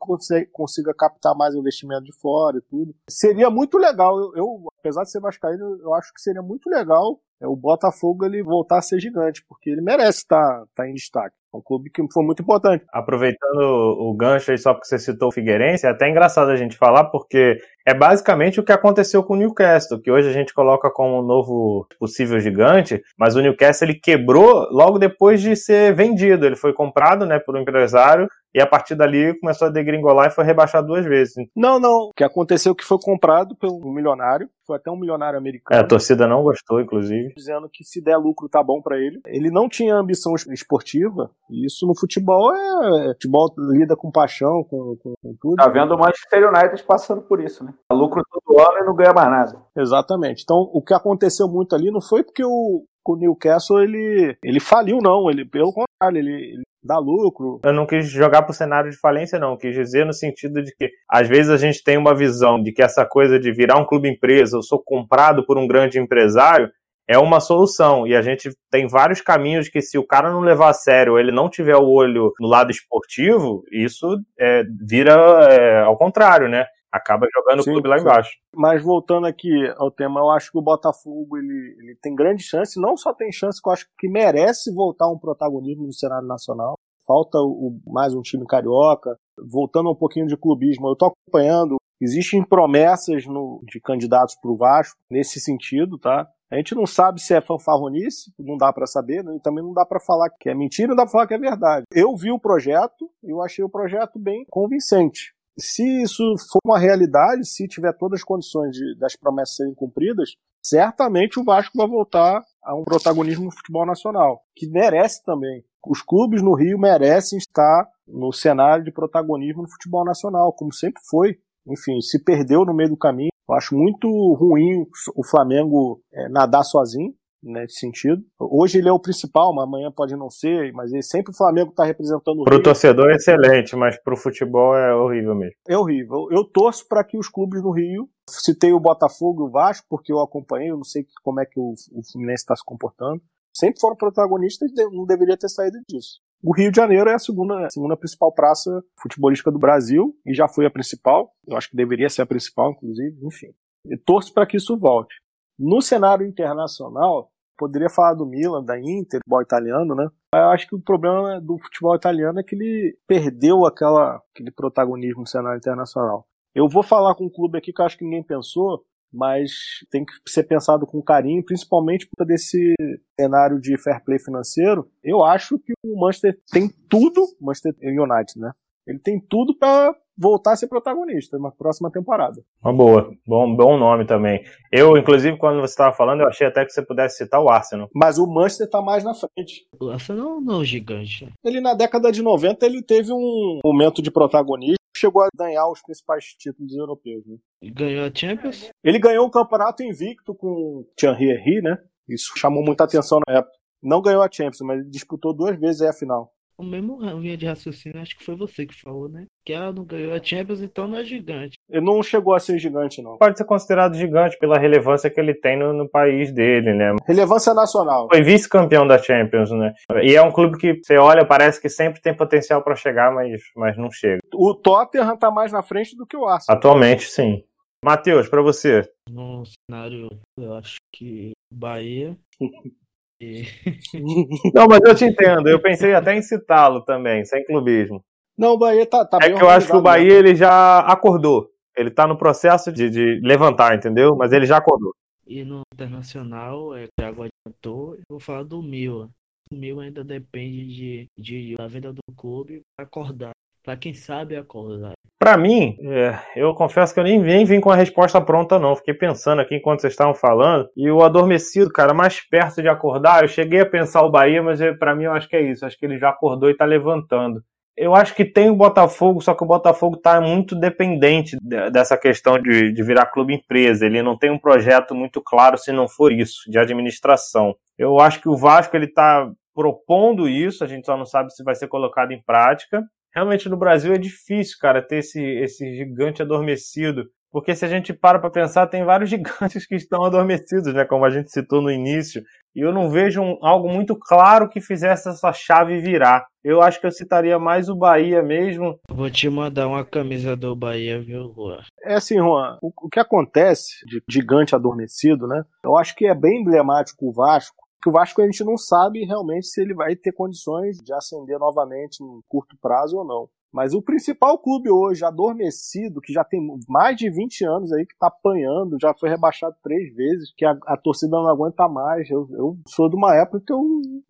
S3: consiga captar mais investimento de fora e tudo. Seria muito legal. Eu, eu apesar de ser vascaíno, eu acho que seria muito legal é, o Botafogo ele voltar a ser gigante, porque ele merece estar, estar em destaque. É um clube que foi muito importante.
S1: Aproveitando o gancho aí, só porque você citou o Figueirense, é até engraçado a gente falar, porque é basicamente o que aconteceu com o Newcastle, que hoje a gente coloca como um novo possível gigante, mas o Newcastle ele quebrou logo depois de ser vendido. Ele foi comprado né, por um empresário e a partir dali começou a degringolar e foi rebaixado duas vezes.
S3: Não, não. O que aconteceu é que foi comprado por um milionário, foi até um milionário americano.
S1: É, a torcida não gostou, inclusive.
S3: Dizendo que se der lucro tá bom para ele. Ele não tinha ambição esportiva, e isso no futebol é. Futebol lida com paixão, com, com, com tudo.
S4: Tá vendo o Manchester United passando por isso, né? Dá lucro todo ano e não ganha mais nada.
S3: Exatamente. Então, o que aconteceu muito ali não foi porque o, o Newcastle ele, ele faliu, não. Ele, pelo contrário, ele, ele dá lucro.
S1: Eu não quis jogar para o cenário de falência, não. Eu quis dizer no sentido de que, às vezes, a gente tem uma visão de que essa coisa de virar um clube empresa, eu sou comprado por um grande empresário, é uma solução. E a gente tem vários caminhos que, se o cara não levar a sério, ele não tiver o olho no lado esportivo, isso é, vira é, ao contrário, né? Acaba jogando sim, o clube lá embaixo.
S3: Mas voltando aqui ao tema, eu acho que o Botafogo ele, ele tem grande chance, não só tem chance, que eu acho que merece voltar um protagonismo no cenário nacional. Falta o, mais um time carioca. Voltando um pouquinho de clubismo, eu tô acompanhando. Existem promessas no, de candidatos para o Vasco nesse sentido, tá? A gente não sabe se é fanfarronice, não dá para saber, né? e também não dá para falar que é mentira, não dá para falar que é verdade. Eu vi o projeto e eu achei o projeto bem convincente se isso for uma realidade, se tiver todas as condições de, das promessas serem cumpridas, certamente o Vasco vai voltar a um protagonismo no futebol nacional, que merece também. Os clubes no Rio merecem estar no cenário de protagonismo no futebol nacional, como sempre foi. Enfim, se perdeu no meio do caminho. Eu acho muito ruim o Flamengo é, nadar sozinho nesse sentido. Hoje ele é o principal, mas amanhã pode não ser, mas ele, sempre o Flamengo está representando o
S1: Pro Rio. torcedor é excelente, mas pro futebol é horrível mesmo.
S3: É horrível. Eu torço para que os clubes no Rio, citei o Botafogo e o Vasco, porque eu acompanhei, eu não sei como é que o, o Fluminense está se comportando. Sempre foram protagonistas e não deveria ter saído disso. O Rio de Janeiro é a segunda, a segunda principal praça futebolística do Brasil e já foi a principal. Eu acho que deveria ser a principal, inclusive. Enfim, eu torço para que isso volte. No cenário internacional, Poderia falar do Milan, da Inter, futebol italiano, né? Eu acho que o problema do futebol italiano é que ele perdeu aquela, aquele protagonismo no cenário internacional. Eu vou falar com um clube aqui que eu acho que ninguém pensou, mas tem que ser pensado com carinho, principalmente por desse cenário de fair play financeiro. Eu acho que o Manchester tem tudo, Manchester United, né? Ele tem tudo para voltar a ser protagonista na próxima temporada.
S1: Uma boa, bom, bom nome também. Eu, inclusive, quando você estava falando, eu achei até que você pudesse citar o Arsenal.
S3: Mas o Manchester está mais na frente.
S2: O Arsenal não é um gigante.
S3: Ele, na década de 90, ele teve um momento de protagonismo, chegou a ganhar os principais títulos europeus. Né?
S2: Ganhou a Champions?
S3: Ele ganhou o campeonato invicto com Thierry Henry, né? Isso chamou muita atenção na época. Não ganhou a Champions, mas disputou duas vezes a final.
S2: O mesmo linha de raciocínio, acho que foi você que falou, né? Que ela não ganhou a Champions, então não é gigante.
S3: Ele não chegou a ser gigante, não.
S1: Pode ser considerado gigante pela relevância que ele tem no, no país dele, né?
S3: Relevância nacional.
S1: Foi vice-campeão da Champions, né? E é um clube que você olha, parece que sempre tem potencial para chegar, mas, mas não chega.
S3: O Tottenham tá mais na frente do que o Arsenal.
S1: Atualmente, sim. Matheus, para você.
S2: No cenário, eu acho que Bahia [LAUGHS] [LAUGHS]
S1: Não, mas eu te entendo. Eu pensei até em citá-lo também, sem clubismo.
S3: Não, o Bahia tá, tá
S1: É que eu acho que o Bahia né? ele já acordou. Ele tá no processo de, de, levantar, entendeu? Mas ele já acordou.
S2: E no internacional, é, que água adiantou, eu vou falar do Mil. O Mil ainda depende de, de, da venda do clube para acordar. Para quem sabe acordar.
S1: Para mim, é, eu confesso que eu nem, nem vim com a resposta pronta, não. Fiquei pensando aqui enquanto vocês estavam falando. E o adormecido, cara, mais perto de acordar, eu cheguei a pensar o Bahia, mas para mim eu acho que é isso. Acho que ele já acordou e tá levantando. Eu acho que tem o Botafogo, só que o Botafogo está muito dependente dessa questão de, de, virar clube empresa. Ele não tem um projeto muito claro, se não for isso, de administração. Eu acho que o Vasco ele está propondo isso, a gente só não sabe se vai ser colocado em prática realmente no Brasil é difícil, cara, ter esse, esse gigante adormecido. Porque se a gente para para pensar, tem vários [LAUGHS] gigantes que estão adormecidos, né? Como a gente citou no início. E eu não vejo um, algo muito claro que fizesse essa chave virar. Eu acho que eu citaria mais o Bahia mesmo.
S2: Vou te mandar uma camisa do Bahia, viu, Juan?
S3: É assim, Juan, o, o que acontece de gigante adormecido, né? Eu acho que é bem emblemático o Vasco, que o Vasco a gente não sabe realmente se ele vai ter condições de ascender novamente em curto prazo ou não. Mas o principal clube hoje, adormecido, que já tem mais de 20 anos aí, que tá apanhando, já foi rebaixado três vezes, que a, a torcida não aguenta mais. Eu, eu, sou de uma época que eu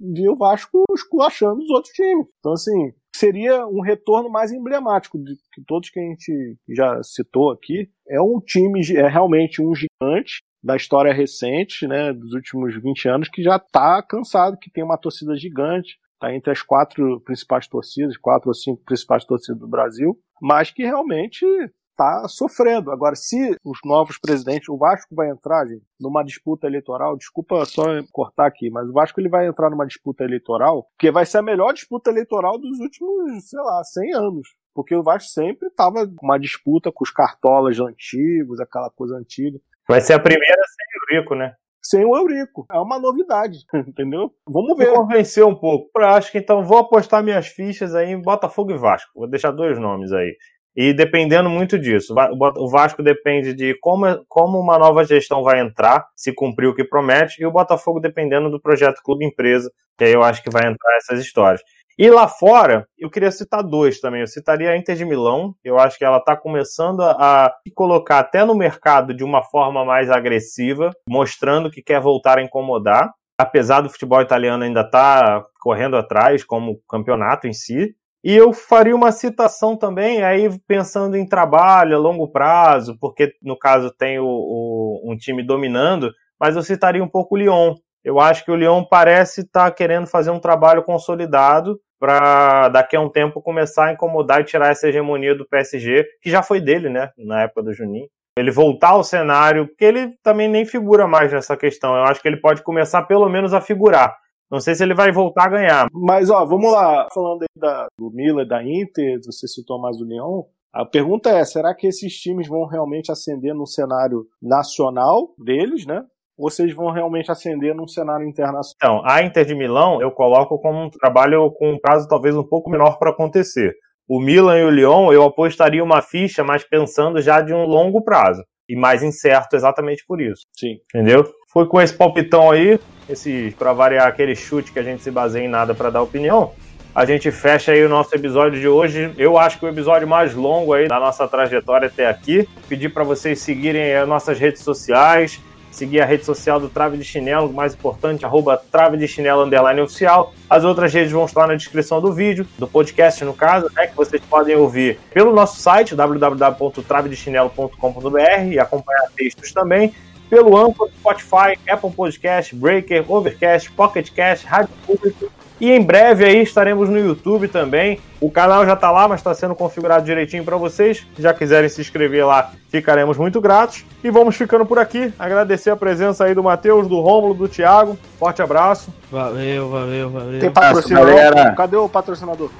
S3: vi o Vasco esculachando os outros times. Então, assim, seria um retorno mais emblemático de que todos que a gente já citou aqui. É um time, é realmente um gigante da história recente, né, dos últimos 20 anos, que já tá cansado, que tem uma torcida gigante, está entre as quatro principais torcidas, quatro ou cinco principais torcidas do Brasil, mas que realmente está sofrendo. Agora, se os novos presidentes, o Vasco vai entrar, gente, numa disputa eleitoral, desculpa só cortar aqui, mas o Vasco ele vai entrar numa disputa eleitoral, que vai ser a melhor disputa eleitoral dos últimos, sei lá, 100 anos. Porque o Vasco sempre estava com uma disputa com os cartolas antigos, aquela coisa antiga.
S1: Vai ser a primeira sem o Rico, né?
S3: sem o Eurico. É uma novidade, [LAUGHS] entendeu? Vamos ver.
S1: Me convenceu um pouco. Eu acho que então vou apostar minhas fichas aí em Botafogo e Vasco. Vou deixar dois nomes aí. E dependendo muito disso, o Vasco depende de como, como uma nova gestão vai entrar, se cumprir o que promete, e o Botafogo dependendo do projeto Clube Empresa, que aí eu acho que vai entrar essas histórias. E lá fora, eu queria citar dois também. Eu citaria a Inter de Milão. Eu acho que ela está começando a se colocar até no mercado de uma forma mais agressiva, mostrando que quer voltar a incomodar. Apesar do futebol italiano ainda estar tá correndo atrás, como campeonato em si. E eu faria uma citação também, aí pensando em trabalho a longo prazo, porque no caso tem o, o, um time dominando, mas eu citaria um pouco o Lyon. Eu acho que o Lyon parece estar tá querendo fazer um trabalho consolidado para daqui a um tempo começar a incomodar e tirar essa hegemonia do PSG, que já foi dele, né, na época do Juninho. Ele voltar ao cenário, porque ele também nem figura mais nessa questão. Eu acho que ele pode começar pelo menos a figurar. Não sei se ele vai voltar a ganhar.
S3: Mas, ó, vamos lá. Falando aí da, do Milan, da Inter, você citou mais o Lyon. A pergunta é: será que esses times vão realmente ascender no cenário nacional deles, né? Vocês vão realmente ascender num cenário internacional?
S1: Então, a Inter de Milão eu coloco como um trabalho com um prazo talvez um pouco menor para acontecer. O Milan e o Lyon eu apostaria uma ficha, mas pensando já de um longo prazo. E mais incerto exatamente por isso.
S3: Sim.
S1: Entendeu? Foi com esse palpitão aí, esse para variar aquele chute que a gente se baseia em nada para dar opinião. A gente fecha aí o nosso episódio de hoje. Eu acho que o episódio mais longo aí da nossa trajetória até aqui. Pedir para vocês seguirem as nossas redes sociais, seguir a rede social do Trave de Chinelo, mais importante, arroba Trave de Chinelo underline oficial. As outras redes vão estar na descrição do vídeo, do podcast no caso, né, que vocês podem ouvir pelo nosso site, www.travedechinelo.com.br e acompanhar textos também, pelo Anchor, Spotify, Apple Podcast, Breaker, Overcast, Pocket Cast, Rádio Público e em breve aí estaremos no YouTube também. O canal já está lá, mas está sendo configurado direitinho para vocês. Se já quiserem se inscrever lá, ficaremos muito gratos. E vamos ficando por aqui. Agradecer a presença aí do Matheus, do Rômulo, do Thiago. Forte abraço.
S2: Valeu, valeu, valeu.
S3: Tem patrocinador? Cadê o patrocinador?